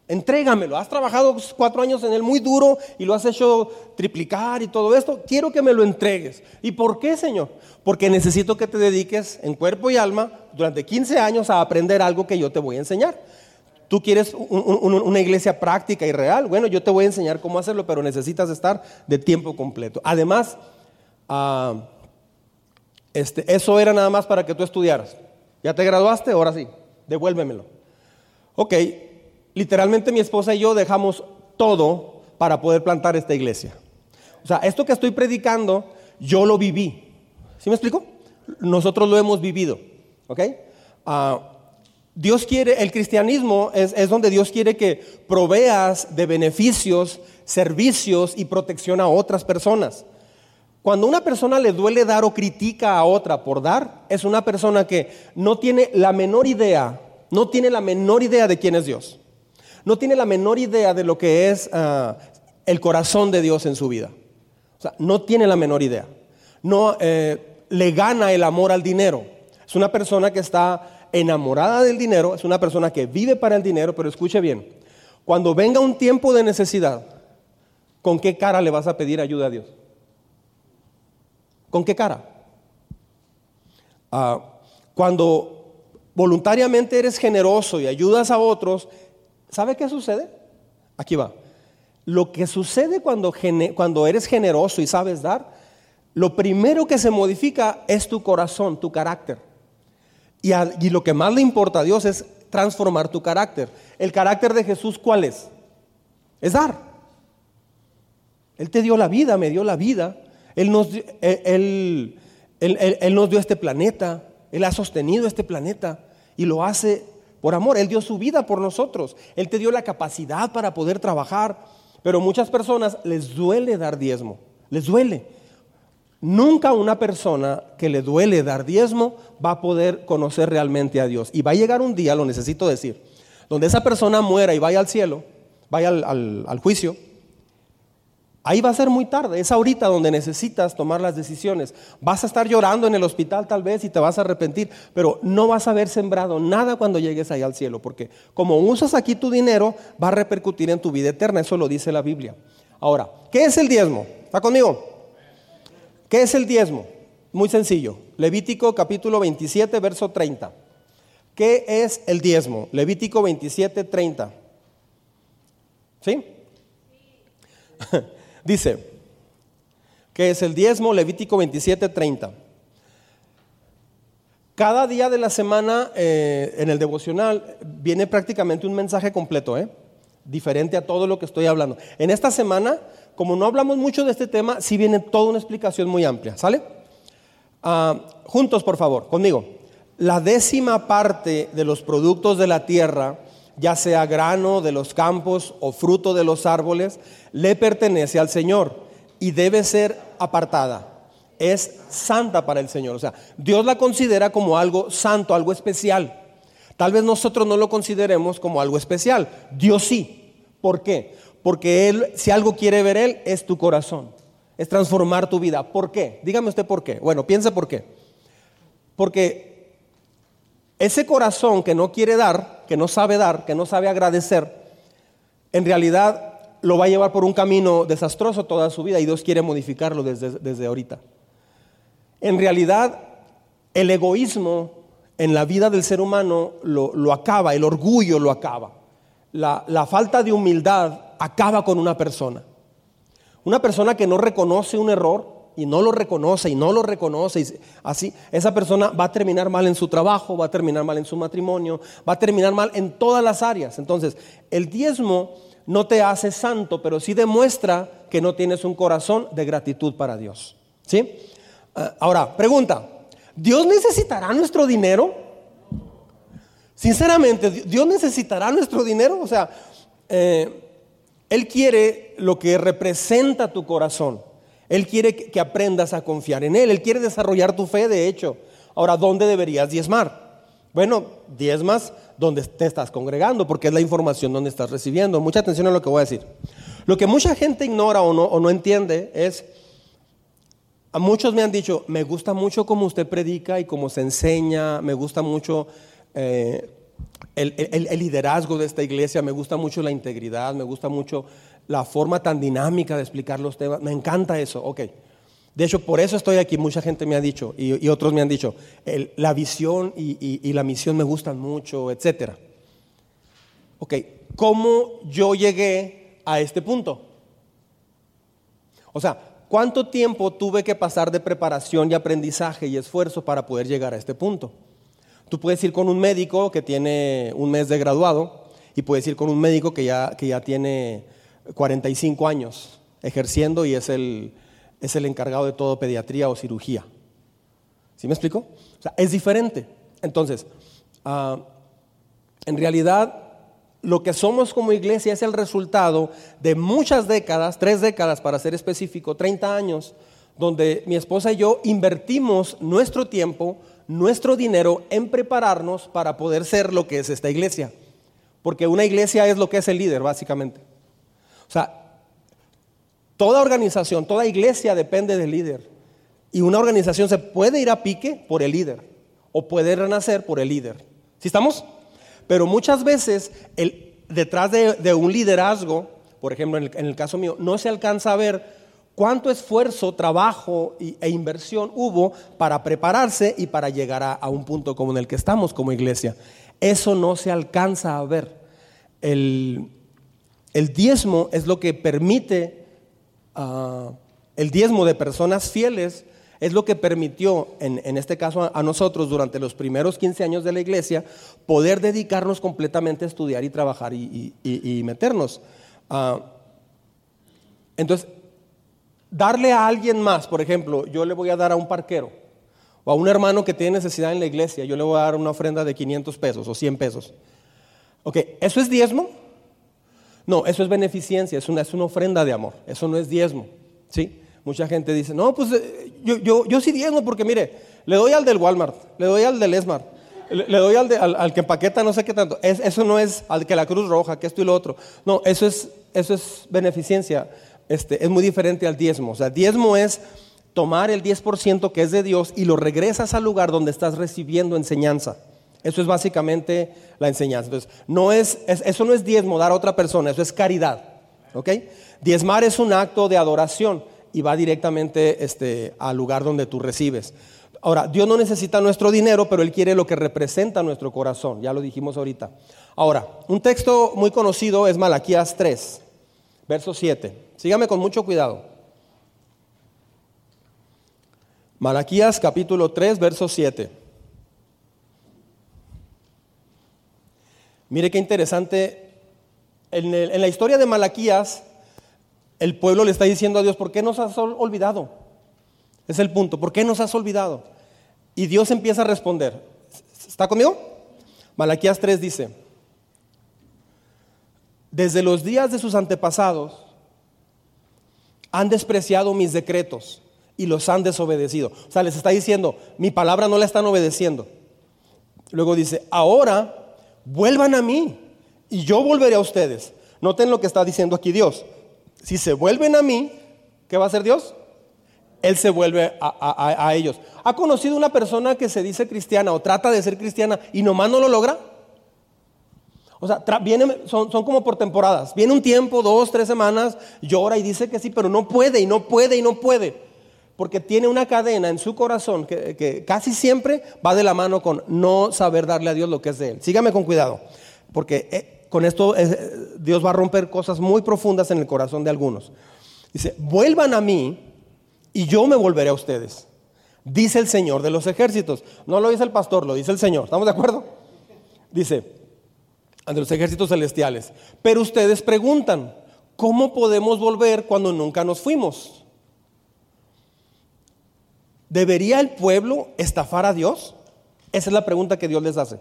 entrégamelo. Has trabajado cuatro años en él muy duro y lo has hecho triplicar y todo esto. Quiero que me lo entregues. ¿Y por qué, Señor? Porque necesito que te dediques en cuerpo y alma durante 15 años a aprender algo que yo te voy a enseñar. Tú quieres una iglesia práctica y real. Bueno, yo te voy a enseñar cómo hacerlo, pero necesitas estar de tiempo completo. Además, ah, este, eso era nada más para que tú estudiaras. ¿Ya te graduaste? Ahora sí, devuélvemelo. Ok, literalmente mi esposa y yo dejamos todo para poder plantar esta iglesia. O sea, esto que estoy predicando, yo lo viví. ¿Sí me explico? Nosotros lo hemos vivido. ¿Ok? Uh, Dios quiere, el cristianismo es, donde Dios quiere que proveas de beneficios, servicios y protección a otras personas. Cuando una persona le duele dar o critica a otra por dar, es una persona que no tiene la menor idea, no tiene la menor idea de quién es Dios. No tiene la menor idea de lo que es ah, el corazón de Dios en su vida. O sea, no tiene la menor idea. No eh, le gana el amor al dinero. Es una persona que está enamorada del dinero, es una persona que vive para el dinero, pero escuche bien, cuando venga un tiempo de necesidad, ¿con qué cara le vas a pedir ayuda a Dios? ¿Con qué cara? Ah, cuando voluntariamente eres generoso y ayudas a otros, ¿sabe qué sucede? Aquí va. Lo que sucede cuando, eres generoso y sabes dar, lo primero que se modifica es tu corazón, tu carácter. Y, lo que más le importa a Dios es transformar tu carácter. ¿El carácter de Jesús cuál es? Es dar. Él te dio la vida, me dio la vida. Él nos, él, nos dio este planeta. Él ha sostenido este planeta y lo hace por amor. Él dio su vida por nosotros. Él te dio la capacidad para poder trabajar. Pero muchas personas les duele dar diezmo. Les duele. Nunca una persona que le duele dar diezmo va a poder conocer realmente a Dios. Y va a llegar un día, lo necesito decir, donde esa persona muera y vaya al cielo, vaya al, juicio. Ahí va a ser muy tarde, es ahorita donde necesitas tomar las decisiones. Vas a estar llorando en el hospital tal vez y te vas a arrepentir, pero no vas a haber sembrado nada cuando llegues ahí al cielo, porque como usas aquí tu dinero, va a repercutir en tu vida eterna, eso lo dice la Biblia. Ahora, ¿qué es el diezmo? ¿Está conmigo? ¿Qué es el diezmo? Muy sencillo. Levítico capítulo 27, verso 30. ¿Qué es el diezmo? Levítico 27, 30. ¿Sí? Dice, ¿qué es el diezmo? Levítico 27, 30. Cada día de la semana eh, en el devocional viene prácticamente un mensaje completo, ¿eh? diferente a todo lo que estoy hablando. En esta semana como no hablamos mucho de este tema, sí viene toda una explicación muy amplia. ¿Sale? Ah, juntos, por favor, conmigo. La décima parte de los productos de la tierra, ya sea grano de los campos o fruto de los árboles, le pertenece al Señor y debe ser apartada. Es santa para el Señor. O sea, Dios la considera como algo santo, algo especial. Tal vez nosotros no lo consideremos como algo especial. Dios sí. ¿Por qué? Porque Él, si algo quiere ver Él, es tu corazón. Es transformar tu vida. ¿Por qué? Dígame usted por qué. Bueno, piensa por qué. Porque ese corazón que no quiere dar, que no sabe dar, que no sabe agradecer, en realidad lo va a llevar por un camino desastroso toda su vida y Dios quiere modificarlo desde, desde ahorita. En realidad, el egoísmo en la vida del ser humano lo, acaba, el orgullo lo acaba. La, la falta de humildad acaba con una persona. Una persona que no reconoce un error y no lo reconoce y no lo reconoce, así, esa persona va a terminar mal en su trabajo, va a terminar mal en su matrimonio, va a terminar mal en todas las áreas. Entonces, el diezmo no te hace santo, pero sí demuestra que no tienes un corazón de gratitud para Dios. ¿Sí? Ah, ahora, pregunta, ¿Dios necesitará nuestro dinero? Sinceramente, ¿Dios necesitará nuestro dinero? O sea, eh, él quiere lo que representa tu corazón. Él quiere que aprendas a confiar en Él. Él quiere desarrollar tu fe, de hecho. Ahora, ¿dónde deberías diezmar? Bueno, diezmas donde te estás congregando, porque es la información donde estás recibiendo. Mucha atención a lo que voy a decir. Lo que mucha gente ignora o no, entiende es, a muchos me han dicho, me gusta mucho cómo usted predica y cómo se enseña, me gusta mucho eh, el, liderazgo de esta iglesia, me gusta mucho la integridad, me gusta mucho la forma tan dinámica de explicar los temas, me encanta eso, ok. De hecho, por eso estoy aquí, mucha gente me ha dicho y, otros me han dicho, la visión y, la misión me gustan mucho, etc. Ok, ¿cómo yo llegué a este punto? O sea, ¿cuánto tiempo tuve que pasar de preparación y aprendizaje y esfuerzo para poder llegar a este punto? Tú puedes ir con un médico que tiene un mes de graduado y puedes ir con un médico que ya, que ya tiene 45 años ejerciendo y es el, es el encargado de todo pediatría o cirugía. ¿Sí me explico? Es diferente. Entonces, ah, en realidad, lo que somos como iglesia es el resultado de muchas décadas, tres décadas para ser específico, 30 años, donde mi esposa y yo invertimos nuestro tiempo, nuestro dinero en prepararnos para poder ser lo que es esta iglesia. Porque una iglesia es lo que es el líder, básicamente. O sea, toda organización, toda iglesia depende del líder. Y una organización se puede ir a pique por el líder o puede renacer por el líder. ¿Sí estamos? Pero muchas veces detrás de, un liderazgo, por ejemplo, en el, caso mío, no se alcanza a ver cuánto esfuerzo, trabajo e inversión hubo para prepararse y para llegar a, un punto como en el que estamos como iglesia. Eso no se alcanza a ver. El, diezmo es lo que permite, ah, el diezmo de personas fieles es lo que permitió, en, este caso a, nosotros, durante los primeros 15 años de la iglesia, poder dedicarnos completamente a estudiar y trabajar y, meternos. Ah, entonces, darle a alguien más, por ejemplo, yo le voy a dar a un parquero o a un hermano que tiene necesidad en la iglesia, yo le voy a dar una ofrenda de 500 pesos o 100 pesos. Ok, ¿eso es diezmo? No, eso es beneficencia, es una, es una ofrenda de amor, eso no es diezmo. ¿sí? Mucha gente dice, no, pues eh, yo, yo, yo sí diezmo porque mire, le doy al del Walmart, le doy al del Esmart, le, doy al, al, que empaqueta no sé qué tanto. eso no es al que la Cruz Roja, que esto y lo otro. No, eso es, eso es beneficencia. Este, es muy diferente al diezmo. O sea, diezmo es tomar el 10% que es de Dios y lo regresas al lugar donde estás recibiendo enseñanza. Eso es básicamente la enseñanza. Entonces, no es, eso no es diezmo dar a otra persona, eso es caridad. ¿Ok? Diezmar es un acto de adoración y va directamente este, al lugar donde tú recibes. Ahora, Dios no necesita nuestro dinero, pero Él quiere lo que representa nuestro corazón. Ya lo dijimos ahorita. Ahora, un texto muy conocido es Malaquías 3, verso 7. Sígame con mucho cuidado. Malaquías capítulo 3, verso 7. Mire qué interesante. En, en, la historia de Malaquías, el pueblo le está diciendo a Dios, ¿por qué nos has olvidado? Es el punto, ¿por qué nos has olvidado? Y Dios empieza a responder. ¿Está conmigo? Malaquías 3 dice, desde los días de sus antepasados, han despreciado mis decretos y los han desobedecido. O sea, les está diciendo, mi palabra no la están obedeciendo. Luego dice, ahora vuelvan a mí y yo volveré a ustedes. Noten lo que está diciendo aquí Dios. Si se vuelven a mí, ¿qué va a hacer Dios? Él se vuelve a, a ellos. ¿Ha conocido una persona que se dice cristiana o trata de ser cristiana y nomás no lo logra? O sea, viene, son, como por temporadas. Viene un tiempo, dos, tres semanas, llora y dice que sí, pero no puede y no puede y no puede. Porque tiene una cadena en su corazón que, casi siempre va de la mano con no saber darle a Dios lo que es de Él. Sígame con cuidado, porque eh, con esto eh, Dios va a romper cosas muy profundas en el corazón de algunos. Dice, vuelvan a mí y yo me volveré a ustedes. Dice el Señor de los ejércitos. No lo dice el pastor, lo dice el Señor. ¿Estamos de acuerdo? Dice, ante los ejércitos celestiales. Pero ustedes preguntan, ¿cómo podemos volver cuando nunca nos fuimos? ¿Debería el pueblo estafar a Dios? Esa es la pregunta que Dios les hace.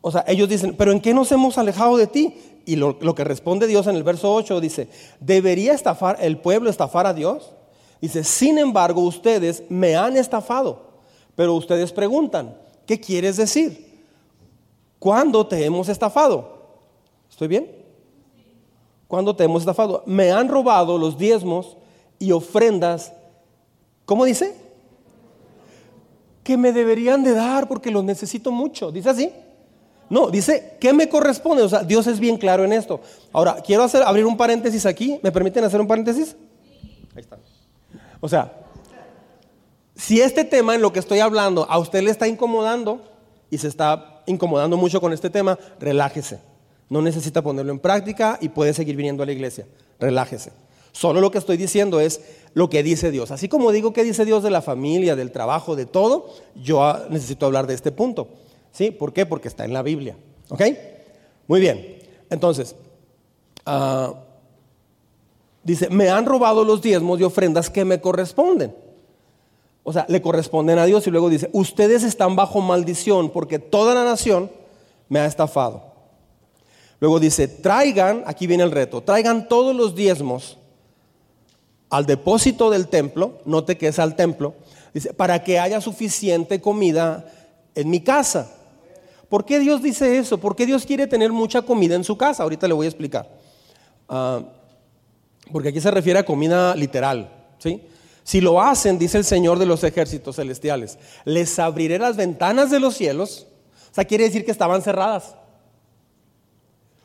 O sea, ellos dicen, pero ¿en qué nos hemos alejado de ti? Y lo, que responde Dios en el verso 8 dice, ¿debería estafar el pueblo estafar a Dios? Dice, sin embargo, ustedes me han estafado. Pero ustedes preguntan, ¿qué quieres decir? ¿Cuándo te hemos estafado? ¿Estoy bien? cuando te hemos estafado. Me han robado los diezmos y ofrendas. ¿Cómo dice? Que me deberían de dar porque los necesito mucho. ¿Dice así? No, dice, ¿qué me corresponde? O sea, Dios es bien claro en esto. Ahora, quiero hacer, abrir un paréntesis aquí. ¿Me permiten hacer un paréntesis? Ahí está. O sea, si este tema en lo que estoy hablando a usted le está incomodando y se está incomodando mucho con este tema, relájese. No necesita ponerlo en práctica y puede seguir viniendo a la iglesia. Relájese. Solo lo que estoy diciendo es lo que dice Dios. Así como digo que dice Dios de la familia, del trabajo, de todo, yo necesito hablar de este punto. ¿Sí? ¿Por qué? Porque está en la Biblia. ¿Ok? Muy bien. Entonces, ah, dice, me han robado los diezmos y ofrendas que me corresponden. O sea, le corresponden a Dios y luego dice, ustedes están bajo maldición porque toda la nación me ha estafado. Luego dice, traigan, aquí viene el reto, traigan todos los diezmos al depósito del templo, note que es al templo, dice, para que haya suficiente comida en mi casa. ¿Por qué Dios dice eso? ¿Por qué Dios quiere tener mucha comida en su casa? Ahorita le voy a explicar. Ah, porque aquí se refiere a comida literal. ¿sí? Si lo hacen, dice el Señor de los ejércitos celestiales, les abriré las ventanas de los cielos. O sea, quiere decir que estaban cerradas.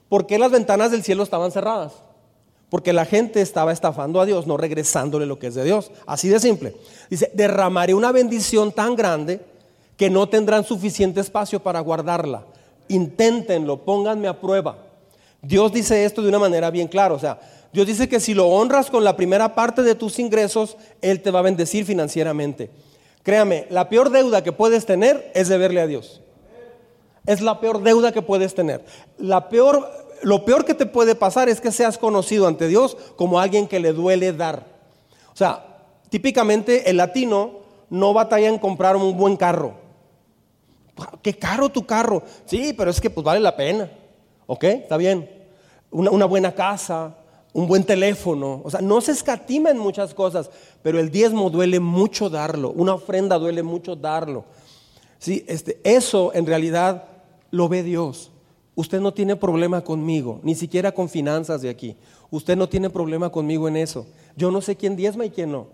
¿Por qué las ventanas del cielo estaban cerradas? Porque la gente estaba estafando a Dios, no regresándole lo que es de Dios. Así de simple. Dice, derramaré una bendición tan grande que no tendrán suficiente espacio para guardarla. Inténtenlo, pónganme a prueba. Dios dice esto de una manera bien clara, o sea, Dios dice que si lo honras con la primera parte de tus ingresos, Él te va a bendecir financieramente. Créame, la peor deuda que puedes tener es deberle a Dios. Es la peor deuda que puedes tener. La peor, lo peor que te puede pasar es que seas conocido ante Dios como alguien que le duele dar. O sea, típicamente el latino no batalla en comprar un buen carro. Qué caro tu carro. Sí, pero es que pues vale la pena. ¿Ok? Está bien. Una, buena casa, un buen teléfono. O sea, no se escatima en muchas cosas, pero el diezmo duele mucho darlo. Una ofrenda duele mucho darlo. Sí, este, eso en realidad lo ve Dios. Usted no tiene problema conmigo, ni siquiera con finanzas de aquí. Usted no tiene problema conmigo en eso. Yo no sé quién diezma y quién no.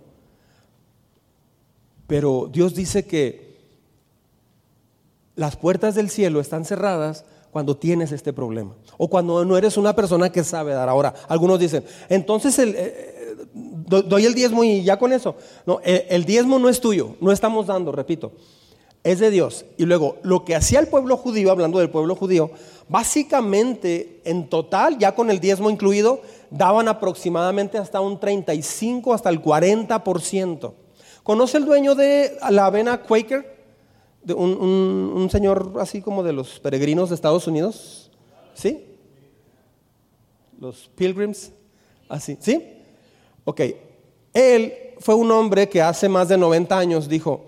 Pero Dios dice que las puertas del cielo están cerradas cuando tienes este problema o cuando no eres una persona que sabe dar. Ahora, algunos dicen, entonces eh, eh, doy el diezmo y ya con eso. No, el diezmo no es tuyo, no estamos dando, repito, es de Dios. Y luego, lo que hacía el pueblo judío, hablando del pueblo judío, básicamente en total, ya con el diezmo incluido, daban aproximadamente hasta un 35, hasta el 40%. ¿Conoce el dueño de la avena Quaker? un, señor así como de los peregrinos de Estados Unidos, ¿sí? Los pilgrims, así, ¿sí? Ok, él fue un hombre que hace más de 90 años dijo,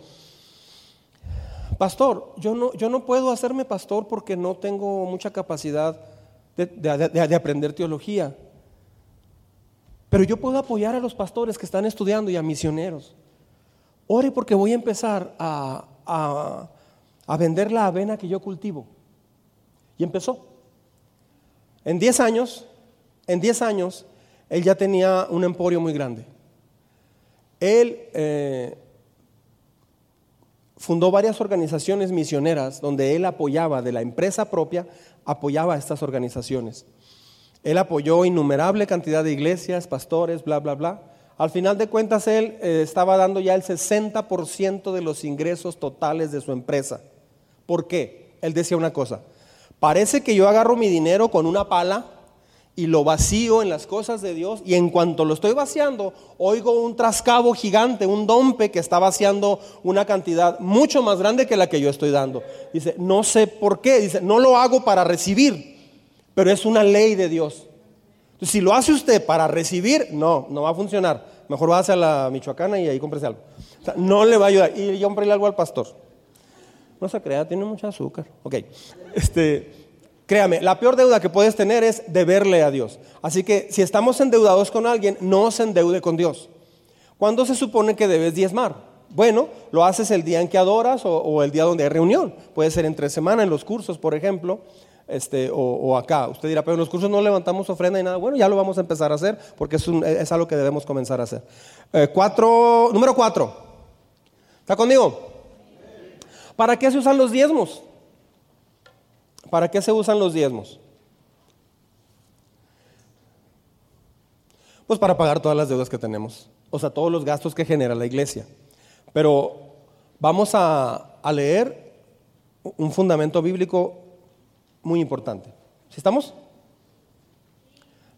pastor, yo no, yo no puedo hacerme pastor porque no tengo mucha capacidad de, de aprender teología, pero yo puedo apoyar a los pastores que están estudiando y a misioneros. Ore porque voy a empezar a, a, vender la avena que yo cultivo. Y empezó. En 10 años, en 10 años, él ya tenía un emporio muy grande. Él eh, fundó varias organizaciones misioneras donde él apoyaba de la empresa propia, apoyaba a estas organizaciones. Él apoyó innumerable cantidad de iglesias, pastores, bla, bla, bla. Al final de cuentas, él eh, estaba dando ya el 60% de los ingresos totales de su empresa. ¿Por qué? Él decía una cosa, parece que yo agarro mi dinero con una pala y lo vacío en las cosas de Dios y en cuanto lo estoy vaciando, oigo un trascabo gigante, un dompe que está vaciando una cantidad mucho más grande que la que yo estoy dando. Dice, no sé por qué, dice, no lo hago para recibir, pero es una ley de Dios si lo hace usted para recibir, no, no va a funcionar. Mejor va a la Michoacana y ahí cómprese algo. no le va a ayudar. Y yo compré algo al pastor. No se crea, tiene mucho azúcar. Ok. Este, créame, la peor deuda que puedes tener es deberle a Dios. Así que si estamos endeudados con alguien, no se endeude con Dios. ¿Cuándo se supone que debes diezmar? Bueno, lo haces el día en que adoras o, el día donde hay reunión. Puede ser entre semana en los cursos, por ejemplo. este, o, acá. Usted dirá, pero en los cursos no levantamos ofrenda y nada. Bueno, ya lo vamos a empezar a hacer porque es, es algo que debemos comenzar a hacer. Eh, cuatro, número cuatro. ¿Está conmigo? ¿Para qué se usan los diezmos? ¿Para qué se usan los diezmos? Pues para pagar todas las deudas que tenemos, o sea, todos los gastos que genera la iglesia. Pero vamos a, leer un fundamento bíblico muy importante. ¿Sí estamos?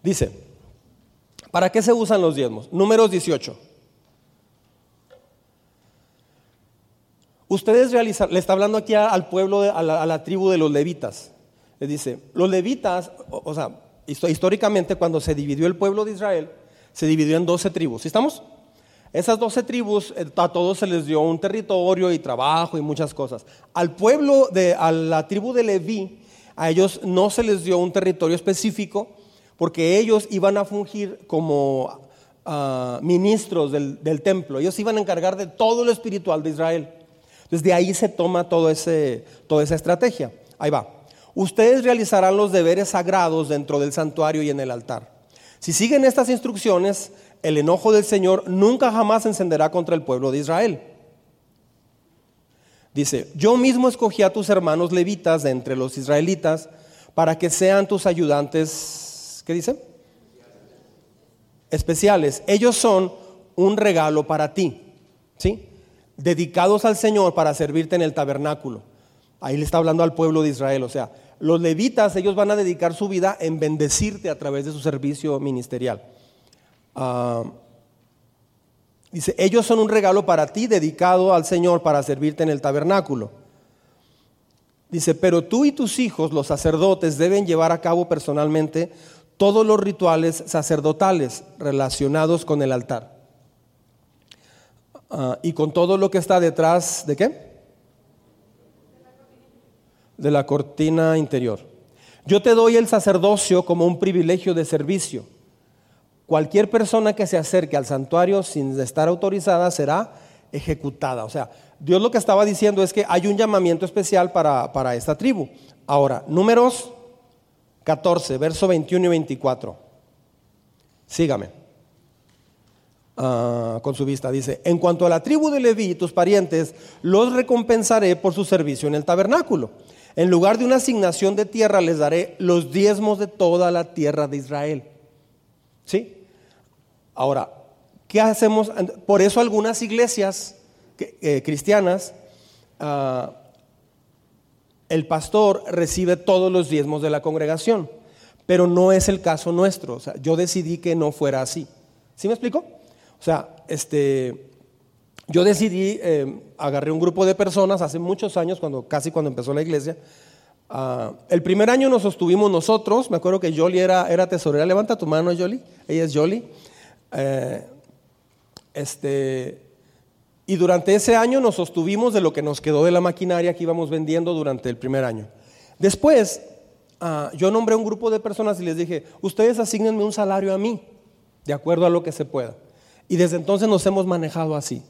Dice, ¿para qué se usan los diezmos? Números 18. Ustedes realizan, le está hablando aquí al pueblo, a, la, tribu de los levitas. Le dice, los levitas, o, sea, históricamente cuando se dividió el pueblo de Israel, se dividió en 12 tribus. ¿Sí estamos? Esas 12 tribus, eh, a todos se les dio un territorio y trabajo y muchas cosas. Al pueblo de, a la tribu de Leví, a ellos no se les dio un territorio específico porque ellos iban a fungir como ah, ministros del, del templo. Ellos iban a encargar de todo lo espiritual de Israel. Desde ahí se toma toda esa estrategia. Ahí va. Ustedes realizarán los deberes sagrados dentro del santuario y en el altar. Si siguen estas instrucciones, el enojo del Señor nunca jamás encenderá contra el pueblo de Israel. Dice, yo mismo escogí a tus hermanos levitas de entre los israelitas para que sean tus ayudantes, ¿qué dice? Especiales. Ellos son un regalo para ti. ¿Sí? Dedicados al Señor para servirte en el tabernáculo. Ahí le está hablando al pueblo de Israel. O sea, los levitas, ellos van a dedicar su vida en bendecirte a través de su servicio ministerial. Ah, dice, ellos son un regalo para ti dedicado al Señor para servirte en el tabernáculo. Dice, pero tú y tus hijos, los sacerdotes, deben llevar a cabo personalmente todos los rituales sacerdotales relacionados con el altar. Ah, y con todo lo que está detrás de qué? De la cortina interior. Yo te doy el sacerdocio como un privilegio de servicio. Cualquier persona que se acerque al santuario sin estar autorizada será ejecutada. O sea, Dios lo que estaba diciendo es que hay un llamamiento especial para, para esta tribu. Ahora, números 14, verso 21 y 24. Sígame. Ah, con su vista. Dice, en cuanto a la tribu de Leví y tus parientes, los recompensaré por su servicio en el tabernáculo. En lugar de una asignación de tierra, les daré los diezmos de toda la tierra de Israel. ¿Sí? Ahora, ¿qué hacemos? Por eso algunas iglesias eh, cristianas, ah, el pastor recibe todos los diezmos de la congregación, pero no es el caso nuestro. O sea, yo decidí que no fuera así. ¿Sí me explico? O sea, este, yo decidí, eh, agarré un grupo de personas hace muchos años, cuando, casi cuando empezó la iglesia. Ah, el primer año nos sostuvimos nosotros, me acuerdo que Jolie era, era tesorera, levanta tu mano Jolie, ella es Jolie. Eh, este, y durante ese año nos sostuvimos de lo que nos quedó de la maquinaria que íbamos vendiendo durante el primer año. Después, ah, yo nombré un grupo de personas y les dije, ustedes asignenme un salario a mí, de acuerdo a lo que se pueda. Y desde entonces nos hemos manejado así.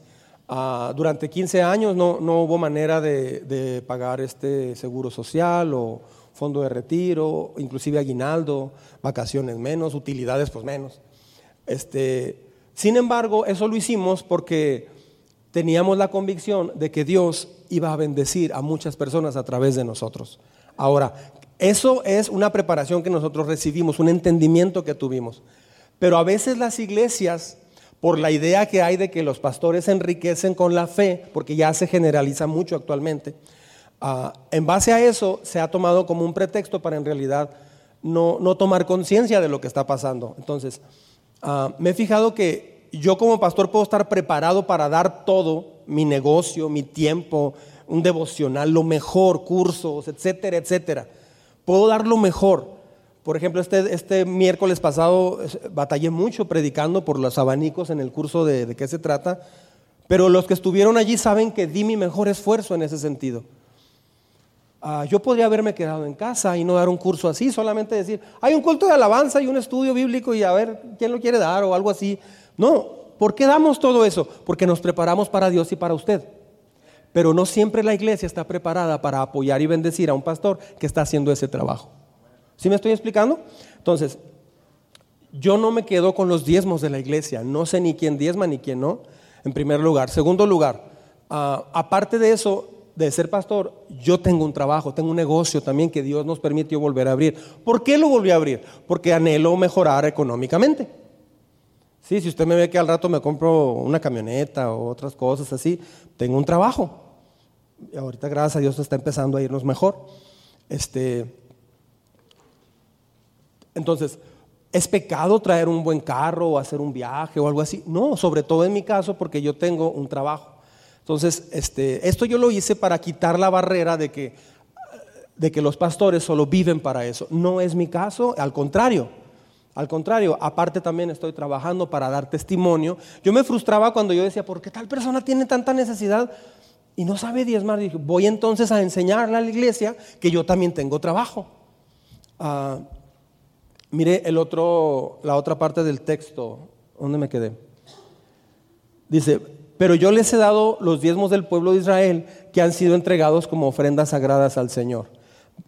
Ah, durante 15 años no, hubo manera de, pagar este seguro social o fondo de retiro, inclusive aguinaldo, vacaciones menos, utilidades pues menos. Este, sin embargo, eso lo hicimos porque teníamos la convicción de que Dios iba a bendecir a muchas personas a través de nosotros. Ahora, eso es una preparación que nosotros recibimos, un entendimiento que tuvimos. Pero a veces las iglesias por la idea que hay de que los pastores se enriquecen con la fe, porque ya se generaliza mucho actualmente. Ah, en base a eso se ha tomado como un pretexto para en realidad no, tomar conciencia de lo que está pasando. Entonces, ah, me he fijado que yo como pastor puedo estar preparado para dar todo, mi negocio, mi tiempo, un devocional, lo mejor, cursos, etcétera, etcétera. Puedo dar lo mejor, por ejemplo, este, este miércoles pasado batallé mucho predicando por los abanicos en el curso de, de qué se trata, pero los que estuvieron allí saben que di mi mejor esfuerzo en ese sentido. Ah, yo podría haberme quedado en casa y no dar un curso así, solamente decir, hay un culto de alabanza y un estudio bíblico y a ver quién lo quiere dar o algo así. No, ¿por qué damos todo eso? Porque nos preparamos para Dios y para usted. pero no siempre la iglesia está preparada para apoyar y bendecir a un pastor que está haciendo ese trabajo. ¿Sí me estoy explicando? Entonces, yo no me quedo con los diezmos de la iglesia, no sé ni quién diezma ni quién no, en primer lugar. Segundo lugar, ah, aparte de eso, de ser pastor, yo tengo un trabajo, tengo un negocio también que Dios nos permitió volver a abrir. ¿Por qué lo volví a abrir? Porque anhelo mejorar económicamente. Sí, si usted me ve que al rato me compro una camioneta o otras cosas así, tengo un trabajo. Y ahorita, gracias a Dios, está empezando a irnos mejor. Este, entonces, ¿es pecado traer un buen carro o hacer un viaje o algo así? No, sobre todo en mi caso, porque yo tengo un trabajo. Entonces, este, esto yo lo hice para quitar la barrera de que, de que los pastores solo viven para eso. No es mi caso, al contrario. Al contrario, aparte también estoy trabajando para dar testimonio. Yo me frustraba cuando yo decía, ¿por qué tal persona tiene tanta necesidad y no sabe diezmar? Dije, voy entonces a enseñarle a la iglesia que yo también tengo trabajo. Ah, mire el otro, la otra parte del texto. ¿Dónde me quedé? Dice, pero yo les he dado los diezmos del pueblo de Israel que han sido entregados como ofrendas sagradas al Señor.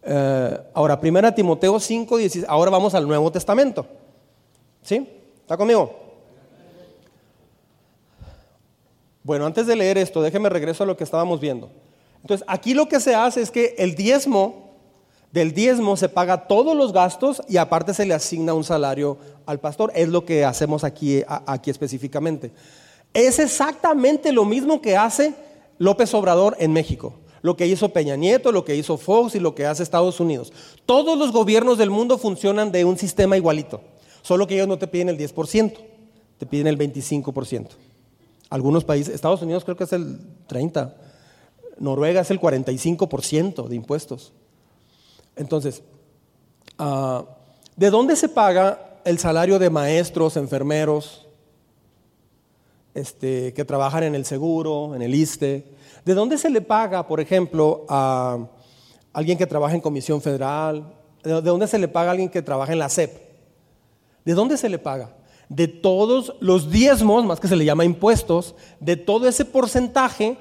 Eh, ahora, 1 Timoteo 5, 16, ahora vamos al Nuevo Testamento. ¿Sí? ¿Está conmigo? Bueno, antes de leer esto, déjeme regreso a lo que estábamos viendo. Entonces, aquí lo que se hace es que el diezmo, del diezmo se paga todos los gastos y aparte se le asigna un salario al pastor. Es lo que hacemos aquí, aquí específicamente. Es exactamente lo mismo que hace López Obrador en México, lo que hizo Peña Nieto, lo que hizo Fox y lo que hace Estados Unidos. Todos los gobiernos del mundo funcionan de un sistema igualito, solo que ellos no te piden el 10%, te piden el 25%. Algunos países, Estados Unidos creo que es el 30%, Noruega es el 45% de impuestos. Entonces, ah, ¿de dónde se paga el salario de maestros, enfermeros, este, que trabajan en el seguro, en el ISTE. ¿De dónde se le paga, por ejemplo, a alguien que trabaja en Comisión Federal? ¿De dónde se le paga a alguien que trabaja en la SEP? ¿De dónde se le paga? De todos los diezmos, más que se le llama impuestos, de todo ese porcentaje,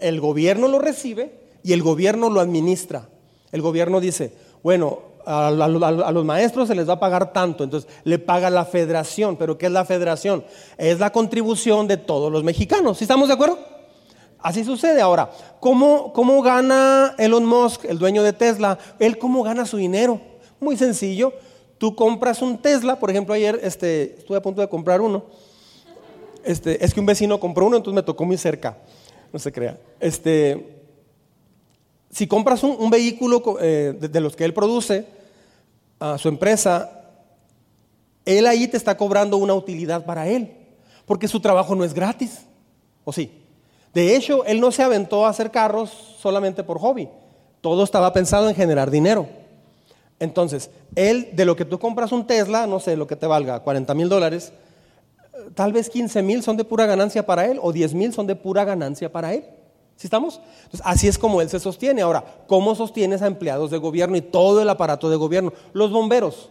el gobierno lo recibe y el gobierno lo administra. El gobierno dice, bueno, a, los maestros se les va a pagar tanto, entonces le paga la federación. ¿Pero qué es la federación? Es la contribución de todos los mexicanos. ¿Sí estamos de acuerdo? Así sucede. Ahora, ¿cómo, ¿cómo gana Elon Musk, el dueño de Tesla? ¿Él cómo gana su dinero? Muy sencillo. Tú compras un Tesla, por ejemplo, ayer este, estuve a punto de comprar uno. Este, es que un vecino compró uno, entonces me tocó muy cerca. No se crea. Este, si compras un, vehículo eh, de, los que él produce, a su empresa, él ahí te está cobrando una utilidad para él, porque su trabajo no es gratis, ¿o sí? De hecho, él no se aventó a hacer carros solamente por hobby, todo estaba pensado en generar dinero. Entonces, él, de lo que tú compras un Tesla, no sé, lo que te valga, 40 mil dólares, tal vez 15 mil son de pura ganancia para él o 10 mil son de pura ganancia para él. ¿Sí estamos? Entonces, así es como él se sostiene. Ahora, ¿cómo sostienes a empleados de gobierno y todo el aparato de gobierno? Los bomberos,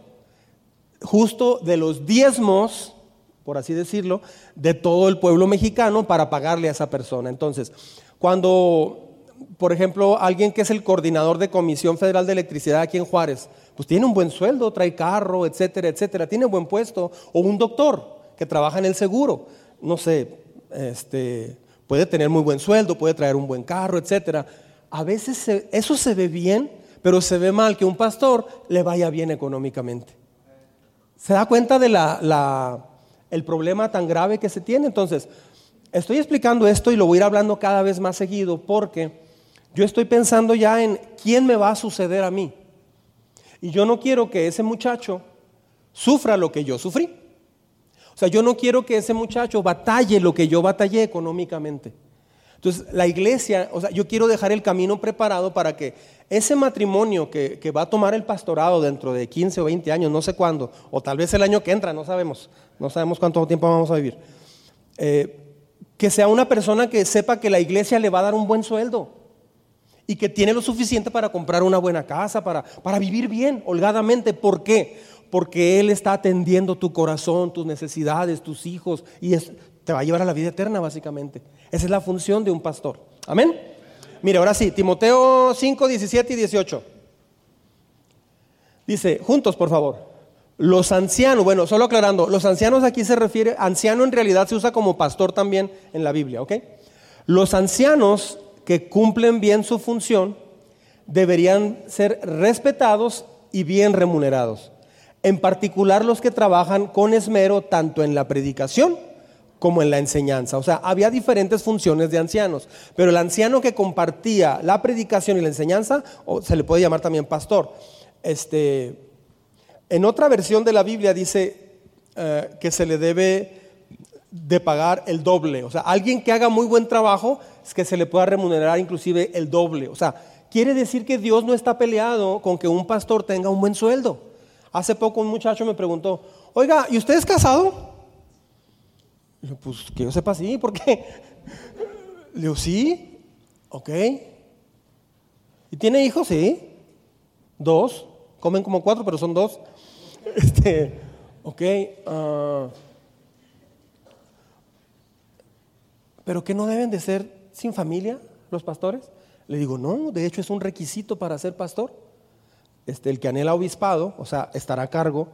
justo de los diezmos, por así decirlo, de todo el pueblo mexicano para pagarle a esa persona. Entonces, cuando, por ejemplo, alguien que es el coordinador de Comisión Federal de Electricidad aquí en Juárez, pues tiene un buen sueldo, trae carro, etcétera, etcétera, tiene un buen puesto, o un doctor que trabaja en el seguro, no sé, este puede tener muy buen sueldo, puede traer un buen carro, etc. A veces eso se ve bien, pero se ve mal que un pastor le vaya bien económicamente. ¿Se da cuenta del el problema tan grave que se tiene? Entonces, estoy explicando esto y lo voy a ir hablando cada vez más seguido porque yo estoy pensando ya en quién me va a suceder a mí. Y yo no quiero que ese muchacho sufra lo que yo sufrí. Sea, yo no quiero que ese muchacho batalle lo que yo batallé económicamente. Entonces, la iglesia, o sea, yo quiero dejar el camino preparado para que ese matrimonio que, va a tomar el pastorado dentro de 15 o 20 años, no sé cuándo, o tal vez el año que entra, no sabemos, no sabemos cuánto tiempo vamos a vivir, eh, que sea una persona que sepa que la iglesia le va a dar un buen sueldo y que tiene lo suficiente para comprar una buena casa, para, para vivir bien, holgadamente. ¿Por qué? Porque Él está atendiendo tu corazón, tus necesidades, tus hijos, y te va a llevar a la vida eterna, básicamente. Esa es la función de un pastor. Amén. Mire, ahora sí, Timoteo 5, 17 y 18. Dice, juntos, por favor. Los ancianos, bueno, solo aclarando, los ancianos aquí se refiere, anciano en realidad se usa como pastor también en la Biblia, ¿ok? Los ancianos que cumplen bien su función deberían ser respetados y bien remunerados. En particular los que trabajan con esmero tanto en la predicación como en la enseñanza. O sea, había diferentes funciones de ancianos, pero el anciano que compartía la predicación y la enseñanza, o se le puede llamar también pastor. Este, en otra versión de la Biblia dice eh, que se le debe de pagar el doble. O sea, alguien que haga muy buen trabajo es que se le pueda remunerar inclusive el doble. O sea, quiere decir que Dios no está peleado con que un pastor tenga un buen sueldo. Hace poco un muchacho me preguntó, oiga, ¿y usted es casado? Le pues que yo sepa sí, ¿por qué? [LAUGHS] Le digo, sí, ok. ¿Y tiene hijos? Sí. Dos. Comen como cuatro, pero son dos. [LAUGHS] Este, ok. Uh, ¿Pero qué no deben de ser sin familia los pastores? Le digo, no, de hecho es un requisito para ser pastor. Este, el que anhela obispado, o sea, estará a cargo,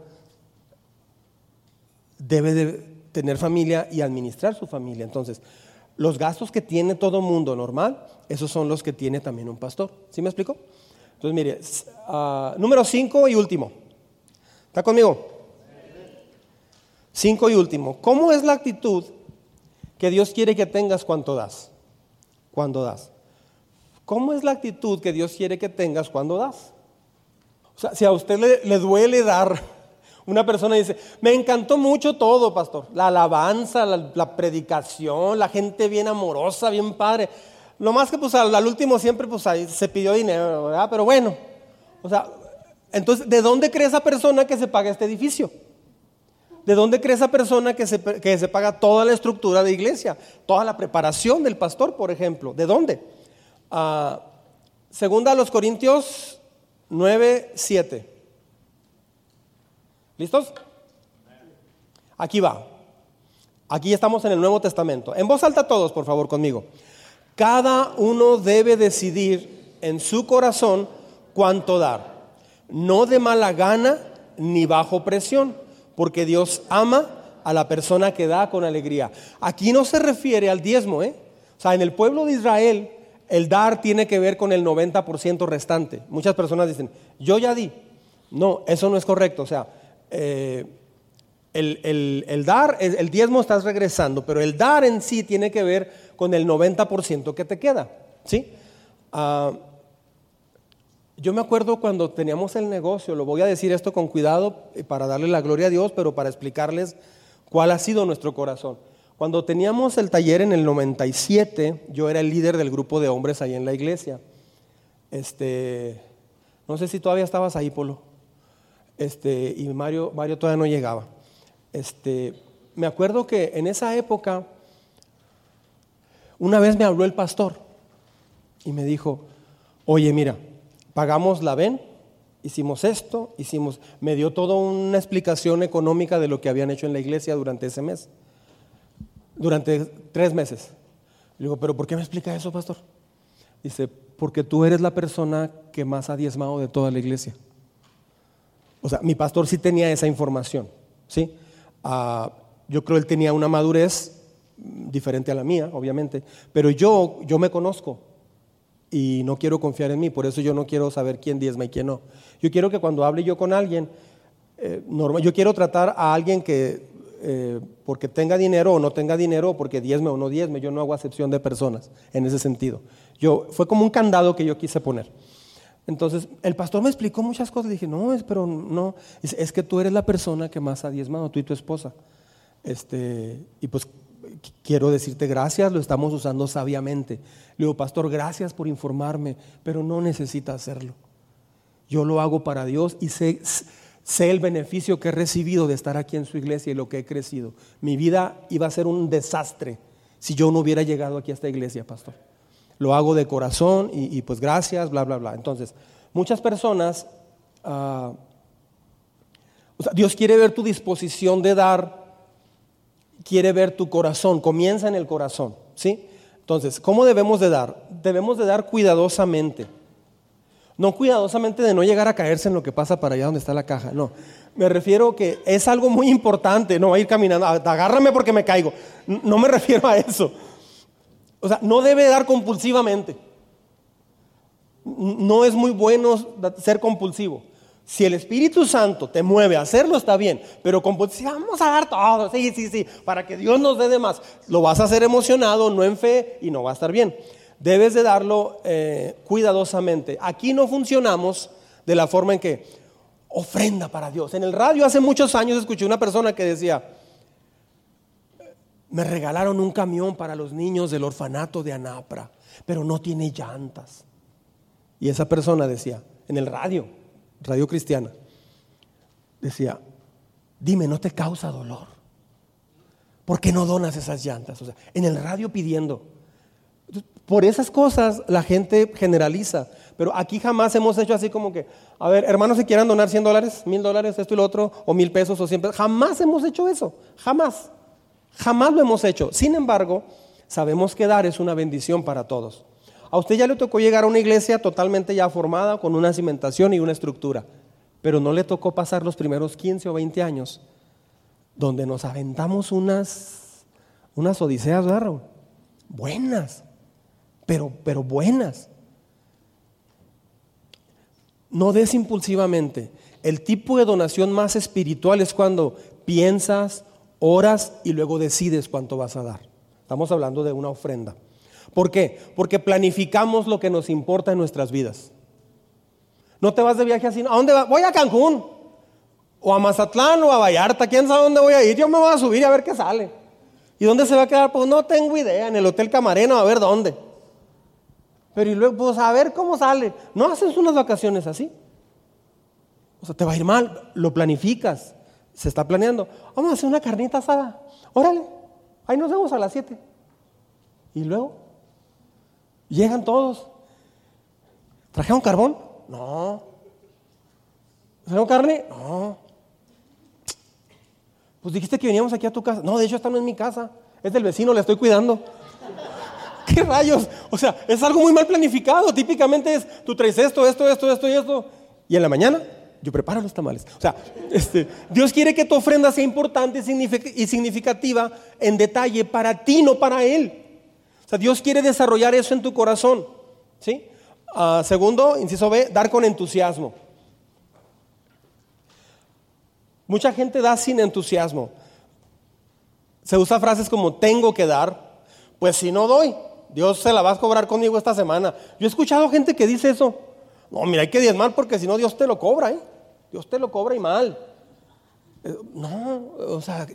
debe de tener familia y administrar su familia. Entonces, los gastos que tiene todo mundo normal, esos son los que tiene también un pastor. ¿Sí me explico? Entonces, mire, uh, número cinco y último. ¿Está conmigo? Cinco y último. ¿Cómo es la actitud que Dios quiere que tengas cuando das. Cuando das. ¿Cómo es la actitud que Dios quiere que tengas cuando das? O sea, si a usted le, duele dar, una persona dice, me encantó mucho todo, pastor. La alabanza, la, predicación, la gente bien amorosa, bien padre. Lo más que pues al, último siempre pues ahí se pidió dinero, ¿verdad? Pero bueno, o sea, entonces, ¿de dónde cree esa persona que se paga este edificio? ¿De dónde cree esa persona que se, que se paga toda la estructura de iglesia? Toda la preparación del pastor, por ejemplo. ¿De dónde? Ah, segunda a los Corintios 9, 7. ¿Listos? Aquí va. Aquí estamos en el Nuevo Testamento. En voz alta todos, por favor, conmigo. Cada uno debe decidir en su corazón cuánto dar. No de mala gana ni bajo presión porque Dios ama a la persona que da con alegría. Aquí no se refiere al diezmo, ¿eh? O sea, en el pueblo de Israel, el dar tiene que ver con el 90% restante. Muchas personas dicen, yo ya di. No, eso no es correcto. O sea, eh, el, dar, el, diezmo estás regresando, pero el dar en sí tiene que ver con el 90% que te queda. ¿Sí? Ah, yo me acuerdo cuando teníamos el negocio, lo voy a decir esto con cuidado para darle la gloria a Dios, pero para explicarles cuál ha sido nuestro corazón. Cuando teníamos el taller en el 97, yo era el líder del grupo de hombres ahí en la iglesia. Este, no sé si todavía estabas ahí, Polo. Este, y Mario, Mario todavía no llegaba. Este, me acuerdo que en esa época, una vez me habló el pastor y me dijo, oye, mira, pagamos la VEN, hicimos esto, hicimos, me dio toda una explicación económica de lo que habían hecho en la iglesia durante ese mes, durante tres meses. Le digo, pero ¿por qué me explica eso, pastor? Dice, porque tú eres la persona que más ha diezmado de toda la iglesia. O sea, mi pastor sí tenía esa información, ¿sí? Ah, yo creo que él tenía una madurez diferente a la mía, obviamente, pero yo, yo me conozco, y no quiero confiar en mí, por eso yo no quiero saber quién diezma y quién no. Yo quiero que cuando hable yo con alguien, eh, yo quiero tratar a alguien que eh, porque tenga dinero o no tenga dinero, porque diezme o no diezme, yo no hago acepción de personas en ese sentido. Yo, fue como un candado que yo quise poner. Entonces, el pastor me explicó muchas cosas. Dije, no, es, pero no, es, que tú eres la persona que más ha diezmado, tú y tu esposa. Este, y pues quiero decirte gracias, lo estamos usando sabiamente. Le digo, pastor, gracias por informarme, pero no necesita hacerlo. Yo lo hago para Dios y sé, sé el beneficio que he recibido de estar aquí en su iglesia y lo que he crecido. Mi vida iba a ser un desastre si yo no hubiera llegado aquí a esta iglesia, pastor. Lo hago de corazón y, pues gracias, bla, bla, bla. Entonces, muchas personas, uh, Dios quiere ver tu disposición de dar quiere ver tu corazón, comienza en el corazón, ¿sí? Entonces, ¿cómo debemos de dar? Debemos de dar cuidadosamente. No cuidadosamente de no llegar a caerse en lo que pasa para allá donde está la caja, no. Me refiero que es algo muy importante, no a ir caminando, agárrame porque me caigo. No me [LAUGHS] refiero a eso. O sea, no debe dar compulsivamente. No es muy bueno ser compulsivo. Si el Espíritu Santo te mueve a hacerlo, está bien. Pero compulsivo, vamos a dar todo, sí, sí, sí, para que Dios nos dé de más. Lo vas a hacer emocionado, no en fe, y no va a estar bien. Debes de darlo eh, cuidadosamente. Aquí no funcionamos de la forma en que ofrenda para Dios. En el radio hace muchos años escuché una persona que decía, me regalaron un camión para los niños del orfanato de Anapra, pero no tiene llantas. Y esa persona decía, en el radio, radio cristiana, decía, dime, ¿no te causa dolor? ¿Por qué no donas esas llantas? O sea, en el radio pidiendo. Por esas cosas la gente generaliza, pero aquí jamás hemos hecho así como que, a ver, hermanos, si quieran donar 100 dólares, mil dólares, esto y lo otro, o mil pesos o 100 pesos, jamás hemos hecho eso, jamás, jamás lo hemos hecho. Sin embargo, sabemos que dar es una bendición para todos. A usted ya le tocó llegar a una iglesia totalmente ya formada, con una cimentación y una estructura, pero no le tocó pasar los primeros 15 o 20 años donde nos aventamos unas, unas odiseas, ¿verdad, Buenas, pero, pero buenas. No des impulsivamente. El tipo de donación más espiritual es cuando piensas, oras y luego decides cuánto vas a dar. Estamos hablando de una ofrenda. ¿Por qué? Porque planificamos lo que nos importa en nuestras vidas. No te vas de viaje así. ¿A dónde vas? Voy a Cancún. O a Mazatlán o a Vallarta. ¿Quién sabe dónde voy a ir? Yo me voy a subir a ver qué sale. ¿Y dónde se va a quedar? Pues no tengo idea. En el Hotel Camarena a ver dónde. Pero y luego, pues a ver cómo sale. No haces unas vacaciones así. O sea, te va a ir mal. Lo planificas. Se está planeando. Vamos a hacer una carnita asada. Órale. Ahí nos vemos a las 7. Y luego, Llegan todos. ¿Trajeron carbón? No. ¿Trajeron carne? No. Pues dijiste que veníamos aquí a tu casa. No, de hecho esta no es mi casa. Es del vecino, le estoy cuidando. [LAUGHS] ¿Qué rayos? O sea, es algo muy mal planificado. Típicamente es, tú traes esto, esto, esto, esto y esto. Y en la mañana yo preparo los tamales. O sea, este, Dios quiere que tu ofrenda sea importante y significativa en detalle para ti, no para Él. O sea, Dios quiere desarrollar eso en tu corazón. ¿sí? Ah, segundo, inciso B, dar con entusiasmo. Mucha gente da sin entusiasmo. Se usa frases como tengo que dar, pues si no doy, Dios se la va a cobrar conmigo esta semana. Yo he escuchado gente que dice eso. No, mira, hay que diezmar porque si no Dios te lo cobra, ¿eh? Dios te lo cobra y mal. Eh, no, o sea,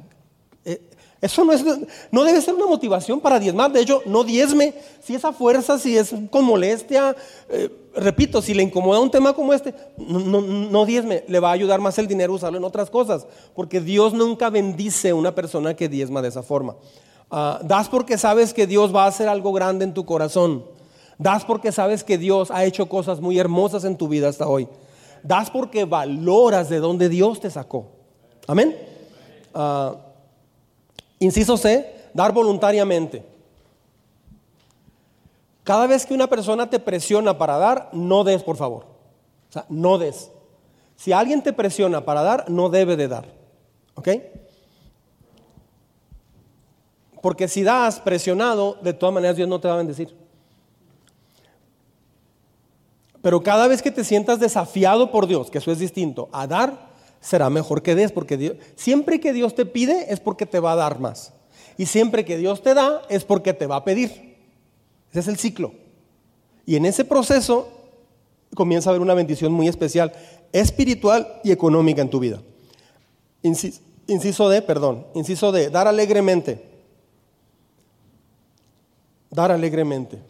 eh, eso no, es, no debe ser una motivación para diezmar. De hecho, no diezme. Si esa fuerza, si es con molestia, eh, repito, si le incomoda un tema como este, no, no, diezme. Le va a ayudar más el dinero usarlo en otras cosas. Porque Dios nunca bendice a una persona que diezma de esa forma. Ah, das porque sabes que Dios va a hacer algo grande en tu corazón. Das porque sabes que Dios ha hecho cosas muy hermosas en tu vida hasta hoy. Das porque valoras de dónde Dios te sacó. Amén. Uh, Inciso C, dar voluntariamente. Cada vez que una persona te presiona para dar, no des, por favor. O sea, no des. Si alguien te presiona para dar, no debe de dar. ¿Ok? Porque si das presionado, de todas maneras Dios no te va a bendecir. Pero cada vez que te sientas desafiado por Dios, que eso es distinto, a dar, será mejor que des, porque siempre que Dios te pide es porque te va a dar más. Y siempre que Dios te da es porque te va a pedir. Ese es el ciclo. Y en ese proceso comienza a haber una bendición muy especial, espiritual y económica en tu vida. Inciso, inciso D, perdón, inciso D, dar alegremente. Dar alegremente.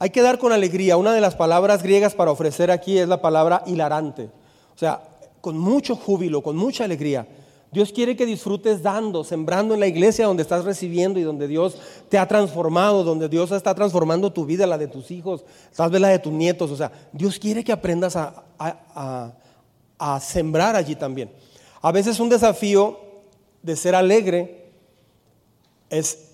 Hay que dar con alegría. Una de las palabras griegas para ofrecer aquí es la palabra hilarante. O sea, con mucho júbilo, con mucha alegría. Dios quiere que disfrutes dando, sembrando en la iglesia donde estás recibiendo y donde Dios te ha transformado, donde Dios está transformando tu vida, la de tus hijos, tal vez la de tus nietos. O sea, Dios quiere que aprendas a, sembrar allí también. A veces un desafío de ser alegre es,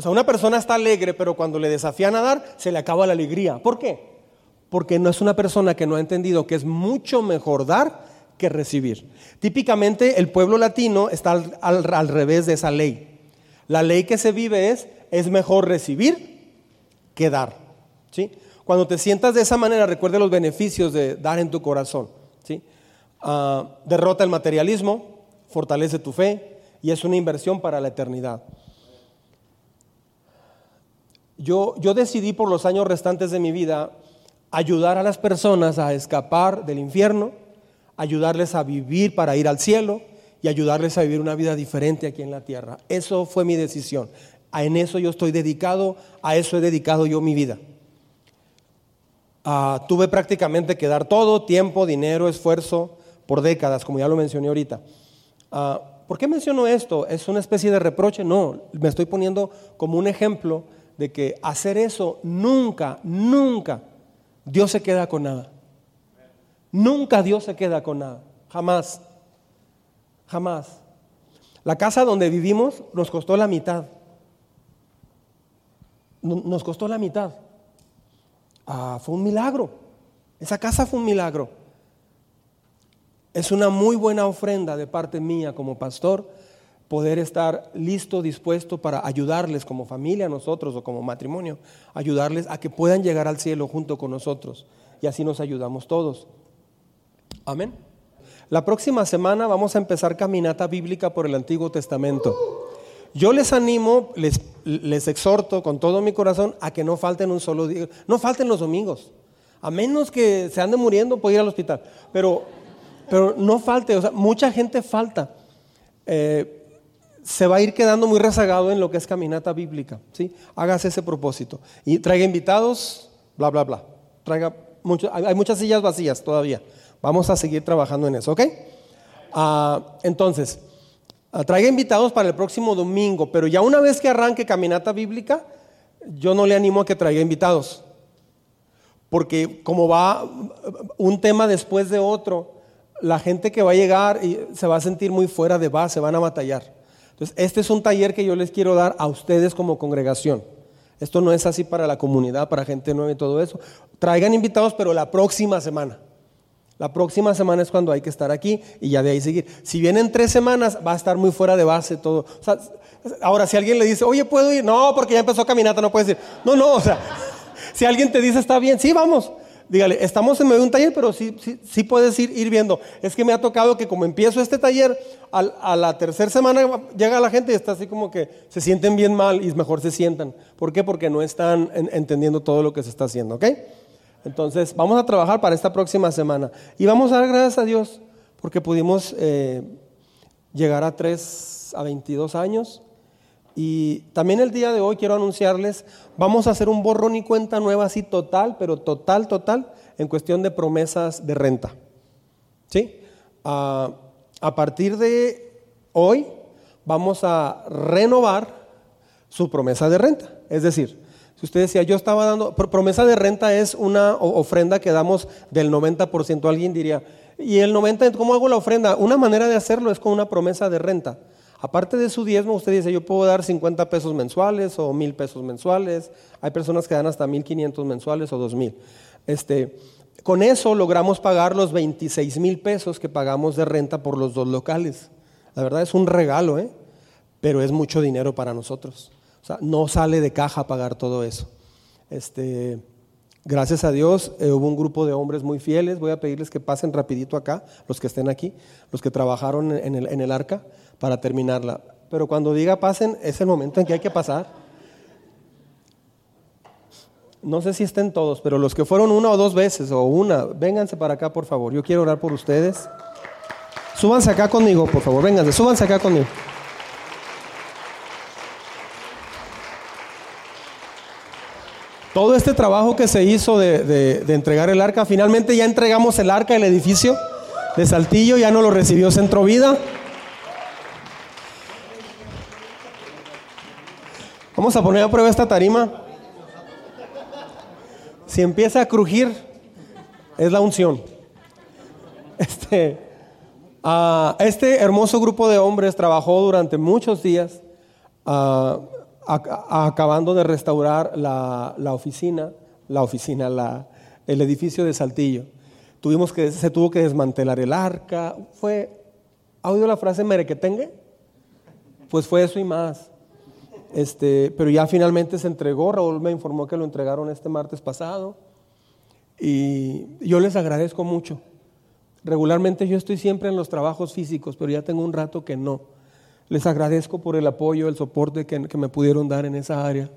o sea, una persona está alegre, pero cuando le desafían a dar, se le acaba la alegría. ¿Por qué? Porque no es una persona que no ha entendido que es mucho mejor dar que recibir. Típicamente el pueblo latino está al, revés de esa ley. La ley que se vive es, es mejor recibir que dar. ¿sí? Cuando te sientas de esa manera, recuerde los beneficios de dar en tu corazón. ¿sí? Ah, derrota el materialismo, fortalece tu fe y es una inversión para la eternidad. Yo, decidí por los años restantes de mi vida ayudar a las personas a escapar del infierno, ayudarles a vivir para ir al cielo y ayudarles a vivir una vida diferente aquí en la tierra. Eso fue mi decisión. En eso yo estoy dedicado, a eso he dedicado yo mi vida. Ah, tuve prácticamente que dar todo, tiempo, dinero, esfuerzo, por décadas, como ya lo mencioné ahorita. Ah, ¿Por qué menciono esto? ¿Es una especie de reproche? No, me estoy poniendo como un ejemplo de que hacer eso nunca, nunca Dios se queda con nada. Nunca Dios se queda con nada. Jamás. Jamás. La casa donde vivimos nos costó la mitad. Nos costó la mitad. Ah, fue un milagro. Esa casa fue un milagro. Es una muy buena ofrenda de parte mía como pastor poder estar listo, dispuesto para ayudarles como familia, nosotros o como matrimonio, ayudarles a que puedan llegar al cielo junto con nosotros. Y así nos ayudamos todos. Amén. La próxima semana vamos a empezar caminata bíblica por el Antiguo Testamento. Yo les animo, les, les exhorto con todo mi corazón a que no falten un solo día, no falten los domingos, a menos que se ande muriendo por ir al hospital. Pero pero no falte, o sea, mucha gente falta. Eh, se va a ir quedando muy rezagado en lo que es caminata bíblica. ¿sí? Hágase ese propósito. Y traiga invitados, bla, bla, bla. Traiga hay muchas sillas vacías todavía. Vamos a seguir trabajando en eso, ¿ok? Ah, entonces, ah, traiga invitados para el próximo domingo, pero ya una vez que arranque caminata bíblica, yo no le animo a que traiga invitados. Porque como va un tema después de otro, la gente que va a llegar se va a sentir muy fuera de base, van a batallar. Entonces, este es un taller que yo les quiero dar a ustedes como congregación. Esto no es así para la comunidad, para gente nueva y todo eso. Traigan invitados, pero la próxima semana. La próxima semana es cuando hay que estar aquí y ya de ahí seguir. Si vienen tres semanas, va a estar muy fuera de base todo. ahora, si alguien le dice, oye, ¿puedo ir? No, porque ya empezó caminata, no puedes ir. No, no, o sea, [LAUGHS] si alguien te dice, está bien, sí, vamos dígale, estamos en medio de un taller, pero sí, sí, sí puedes ir, ir, viendo. Es que me ha tocado que como empiezo este taller, a la tercera semana llega la gente y está así como que se sienten bien mal y mejor se sientan. ¿Por qué? Porque no están entendiendo todo lo que se está haciendo, ¿ok? Entonces, vamos a trabajar para esta próxima semana. Y vamos a dar gracias a Dios porque pudimos eh, llegar a 3, a 22 años. Y también el día de hoy quiero anunciarles, vamos a hacer un borrón y cuenta nueva así total, pero total, total, en cuestión de promesas de renta. ¿Sí? a partir de hoy vamos a renovar su promesa de renta. Es decir, si usted decía, yo estaba dando, promesa de renta es una ofrenda que damos del 90%, alguien diría, ¿y el 90%, cómo hago la ofrenda? Una manera de hacerlo es con una promesa de renta. Aparte de su diezmo, usted dice, yo puedo dar 50 pesos mensuales o 1000 pesos mensuales. Hay personas que dan hasta 1500 mensuales o 2000. Este, con eso logramos pagar los 26 mil pesos que pagamos de renta por los dos locales. La verdad es un regalo, ¿eh? pero es mucho dinero para nosotros. O sea, no sale de caja pagar todo eso. Este, gracias a Dios eh, hubo un grupo de hombres muy fieles. Voy a pedirles que pasen rapidito acá, los que estén aquí, los que trabajaron en el, en el arca para terminarla. Pero cuando diga pasen, es el momento en que hay que pasar. No sé si estén todos, pero los que fueron una o dos veces o una, vénganse para acá, por favor. Yo quiero orar por ustedes. Súbanse acá conmigo, por favor. Vénganse, súbanse acá conmigo. Todo este trabajo que se hizo de, de, entregar el arca, finalmente ya entregamos el arca, el edificio de Saltillo, ya no lo recibió Centro Vida. Vamos a poner a prueba esta tarima. Si empieza a crujir, es la unción. Este, Ah, este hermoso grupo de hombres trabajó durante muchos días ac- acabando de restaurar la, la oficina, la oficina, la- el edificio de Saltillo. Tuvimos que, se tuvo que desmantelar el arca. Fue, ¿Ha oído la frase merequetengue? Pues fue eso y más. Este, pero ya finalmente se entregó. Raúl me informó que lo entregaron este martes pasado. Y yo les agradezco mucho. Regularmente yo estoy siempre en los trabajos físicos, pero ya tengo un rato que no. Les agradezco por el apoyo, el soporte que, que me pudieron dar en esa área.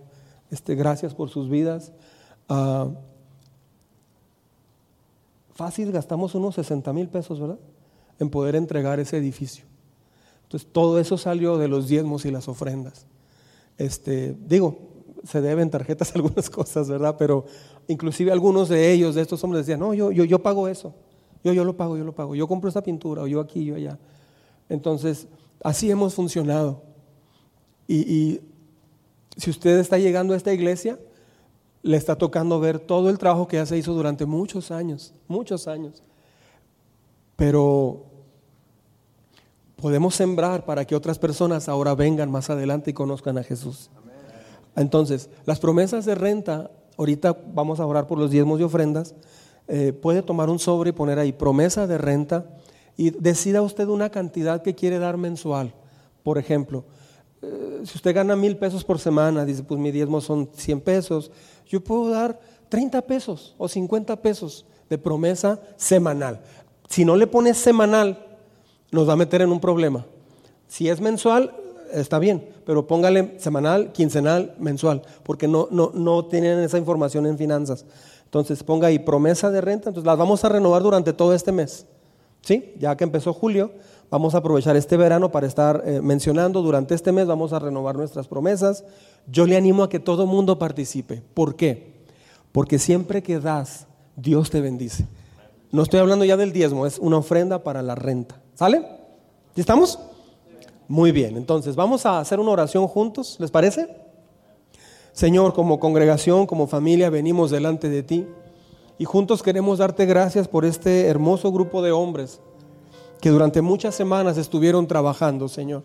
Este, gracias por sus vidas. Ah, fácil gastamos unos 60 mil pesos, ¿verdad? En poder entregar ese edificio. Entonces todo eso salió de los diezmos y las ofrendas. Este, digo, se deben tarjetas algunas [LAUGHS] cosas, ¿verdad? Pero inclusive algunos de ellos, de estos hombres, decían, no, yo, yo, yo pago eso. Yo, yo lo pago, yo lo pago. Yo compro esta pintura, o yo aquí, yo allá. Entonces, así hemos funcionado. Y, y si usted está llegando a esta iglesia, le está tocando ver todo el trabajo que ya se hizo durante muchos años, muchos años. Pero podemos sembrar para que otras personas ahora vengan más adelante y conozcan a Jesús. Entonces, las promesas de renta, ahorita vamos a orar por los diezmos y ofrendas, eh, puede tomar un sobre y poner ahí promesa de renta y decida usted una cantidad que quiere dar mensual. Por ejemplo, eh, si usted gana mil pesos por semana, dice, pues mi diezmo son 100 pesos, yo puedo dar 30 pesos o 50 pesos de promesa semanal. Si no le pones semanal, nos va a meter en un problema. Si es mensual, está bien, pero póngale semanal, quincenal, mensual, porque no, no, no tienen esa información en finanzas. Entonces ponga ahí promesa de renta, entonces las vamos a renovar durante todo este mes. ¿Sí? Ya que empezó julio, vamos a aprovechar este verano para estar eh, mencionando durante este mes, vamos a renovar nuestras promesas. Yo le animo a que todo mundo participe. ¿Por qué? Porque siempre que das, Dios te bendice. No estoy hablando ya del diezmo, es una ofrenda para la renta. ¿Sale? ¿Ya estamos? Muy bien, entonces vamos a hacer una oración juntos, ¿les parece? Señor, como congregación, como familia, venimos delante de ti y juntos queremos darte gracias por este hermoso grupo de hombres que durante muchas semanas estuvieron trabajando, Señor,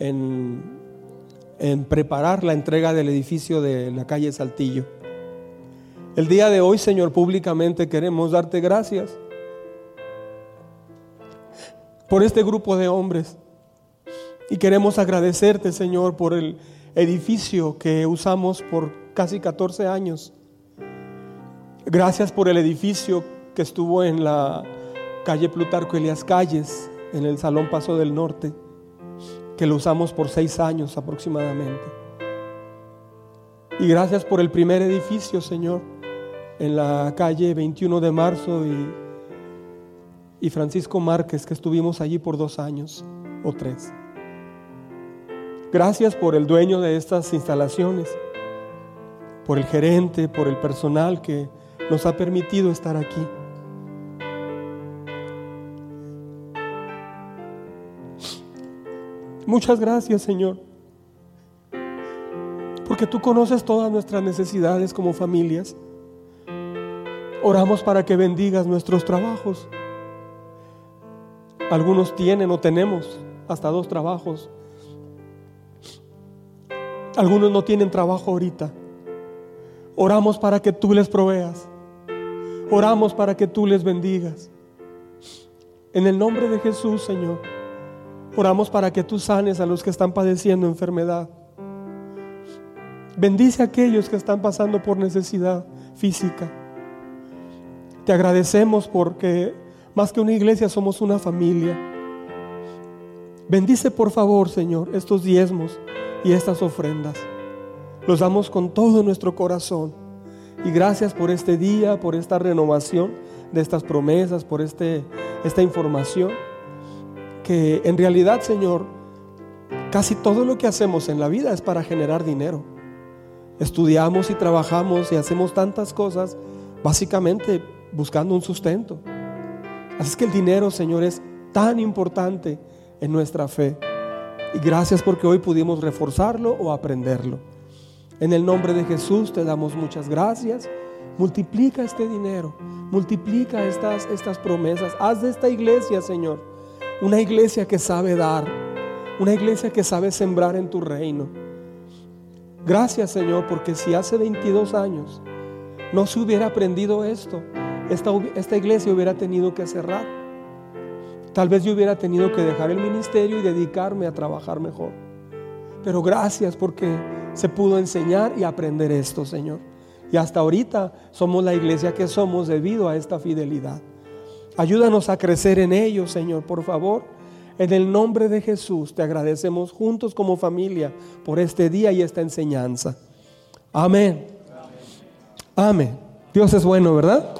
en, en preparar la entrega del edificio de la calle Saltillo. El día de hoy, Señor, públicamente queremos darte gracias por este grupo de hombres. Y queremos agradecerte, Señor, por el edificio que usamos por casi 14 años. Gracias por el edificio que estuvo en la calle Plutarco Elias Calles, en el Salón Paso del Norte, que lo usamos por seis años aproximadamente. Y gracias por el primer edificio, Señor, en la calle 21 de marzo y, Francisco Márquez, que estuvimos allí por dos años o tres. Gracias por el dueño de estas instalaciones, por el gerente, por el personal que nos ha permitido estar aquí. Muchas gracias, Señor, porque tú conoces todas nuestras necesidades como familias. Oramos para que bendigas nuestros trabajos. Algunos tienen o tenemos hasta dos trabajos. Algunos no tienen trabajo ahorita. Oramos para que tú les proveas. Oramos para que tú les bendigas. En el nombre de Jesús, Señor, oramos para que tú sanes a los que están padeciendo enfermedad. Bendice a aquellos que están pasando por necesidad física. Te agradecemos porque más que una iglesia somos una familia. Bendice por favor, Señor, estos diezmos y estas ofrendas. Los damos con todo nuestro corazón. Y gracias por este día, por esta renovación de estas promesas, por este, esta información. Que en realidad, Señor, casi todo lo que hacemos en la vida es para generar dinero. Estudiamos y trabajamos y hacemos tantas cosas básicamente buscando un sustento. Así es que el dinero, Señor, es tan importante en nuestra fe. Y gracias porque hoy pudimos reforzarlo o aprenderlo. En el nombre de Jesús te damos muchas gracias. Multiplica este dinero, multiplica estas, estas promesas. Haz de esta iglesia, Señor, Una iglesia que sabe dar. Una iglesia que sabe sembrar en tu reino. Gracias Señor, porque si hace 22 años no se hubiera aprendido esto, esta, esta iglesia hubiera tenido que cerrar. Tal vez yo hubiera tenido que dejar el ministerio y dedicarme a trabajar mejor. Pero gracias porque se pudo enseñar y aprender esto, Señor. Y hasta ahorita somos la iglesia que somos debido a esta fidelidad. Ayúdanos a crecer en ello, Señor, por favor. En el nombre de Jesús te agradecemos juntos como familia por este día y esta enseñanza. Amén. Amén. Dios es bueno, ¿verdad?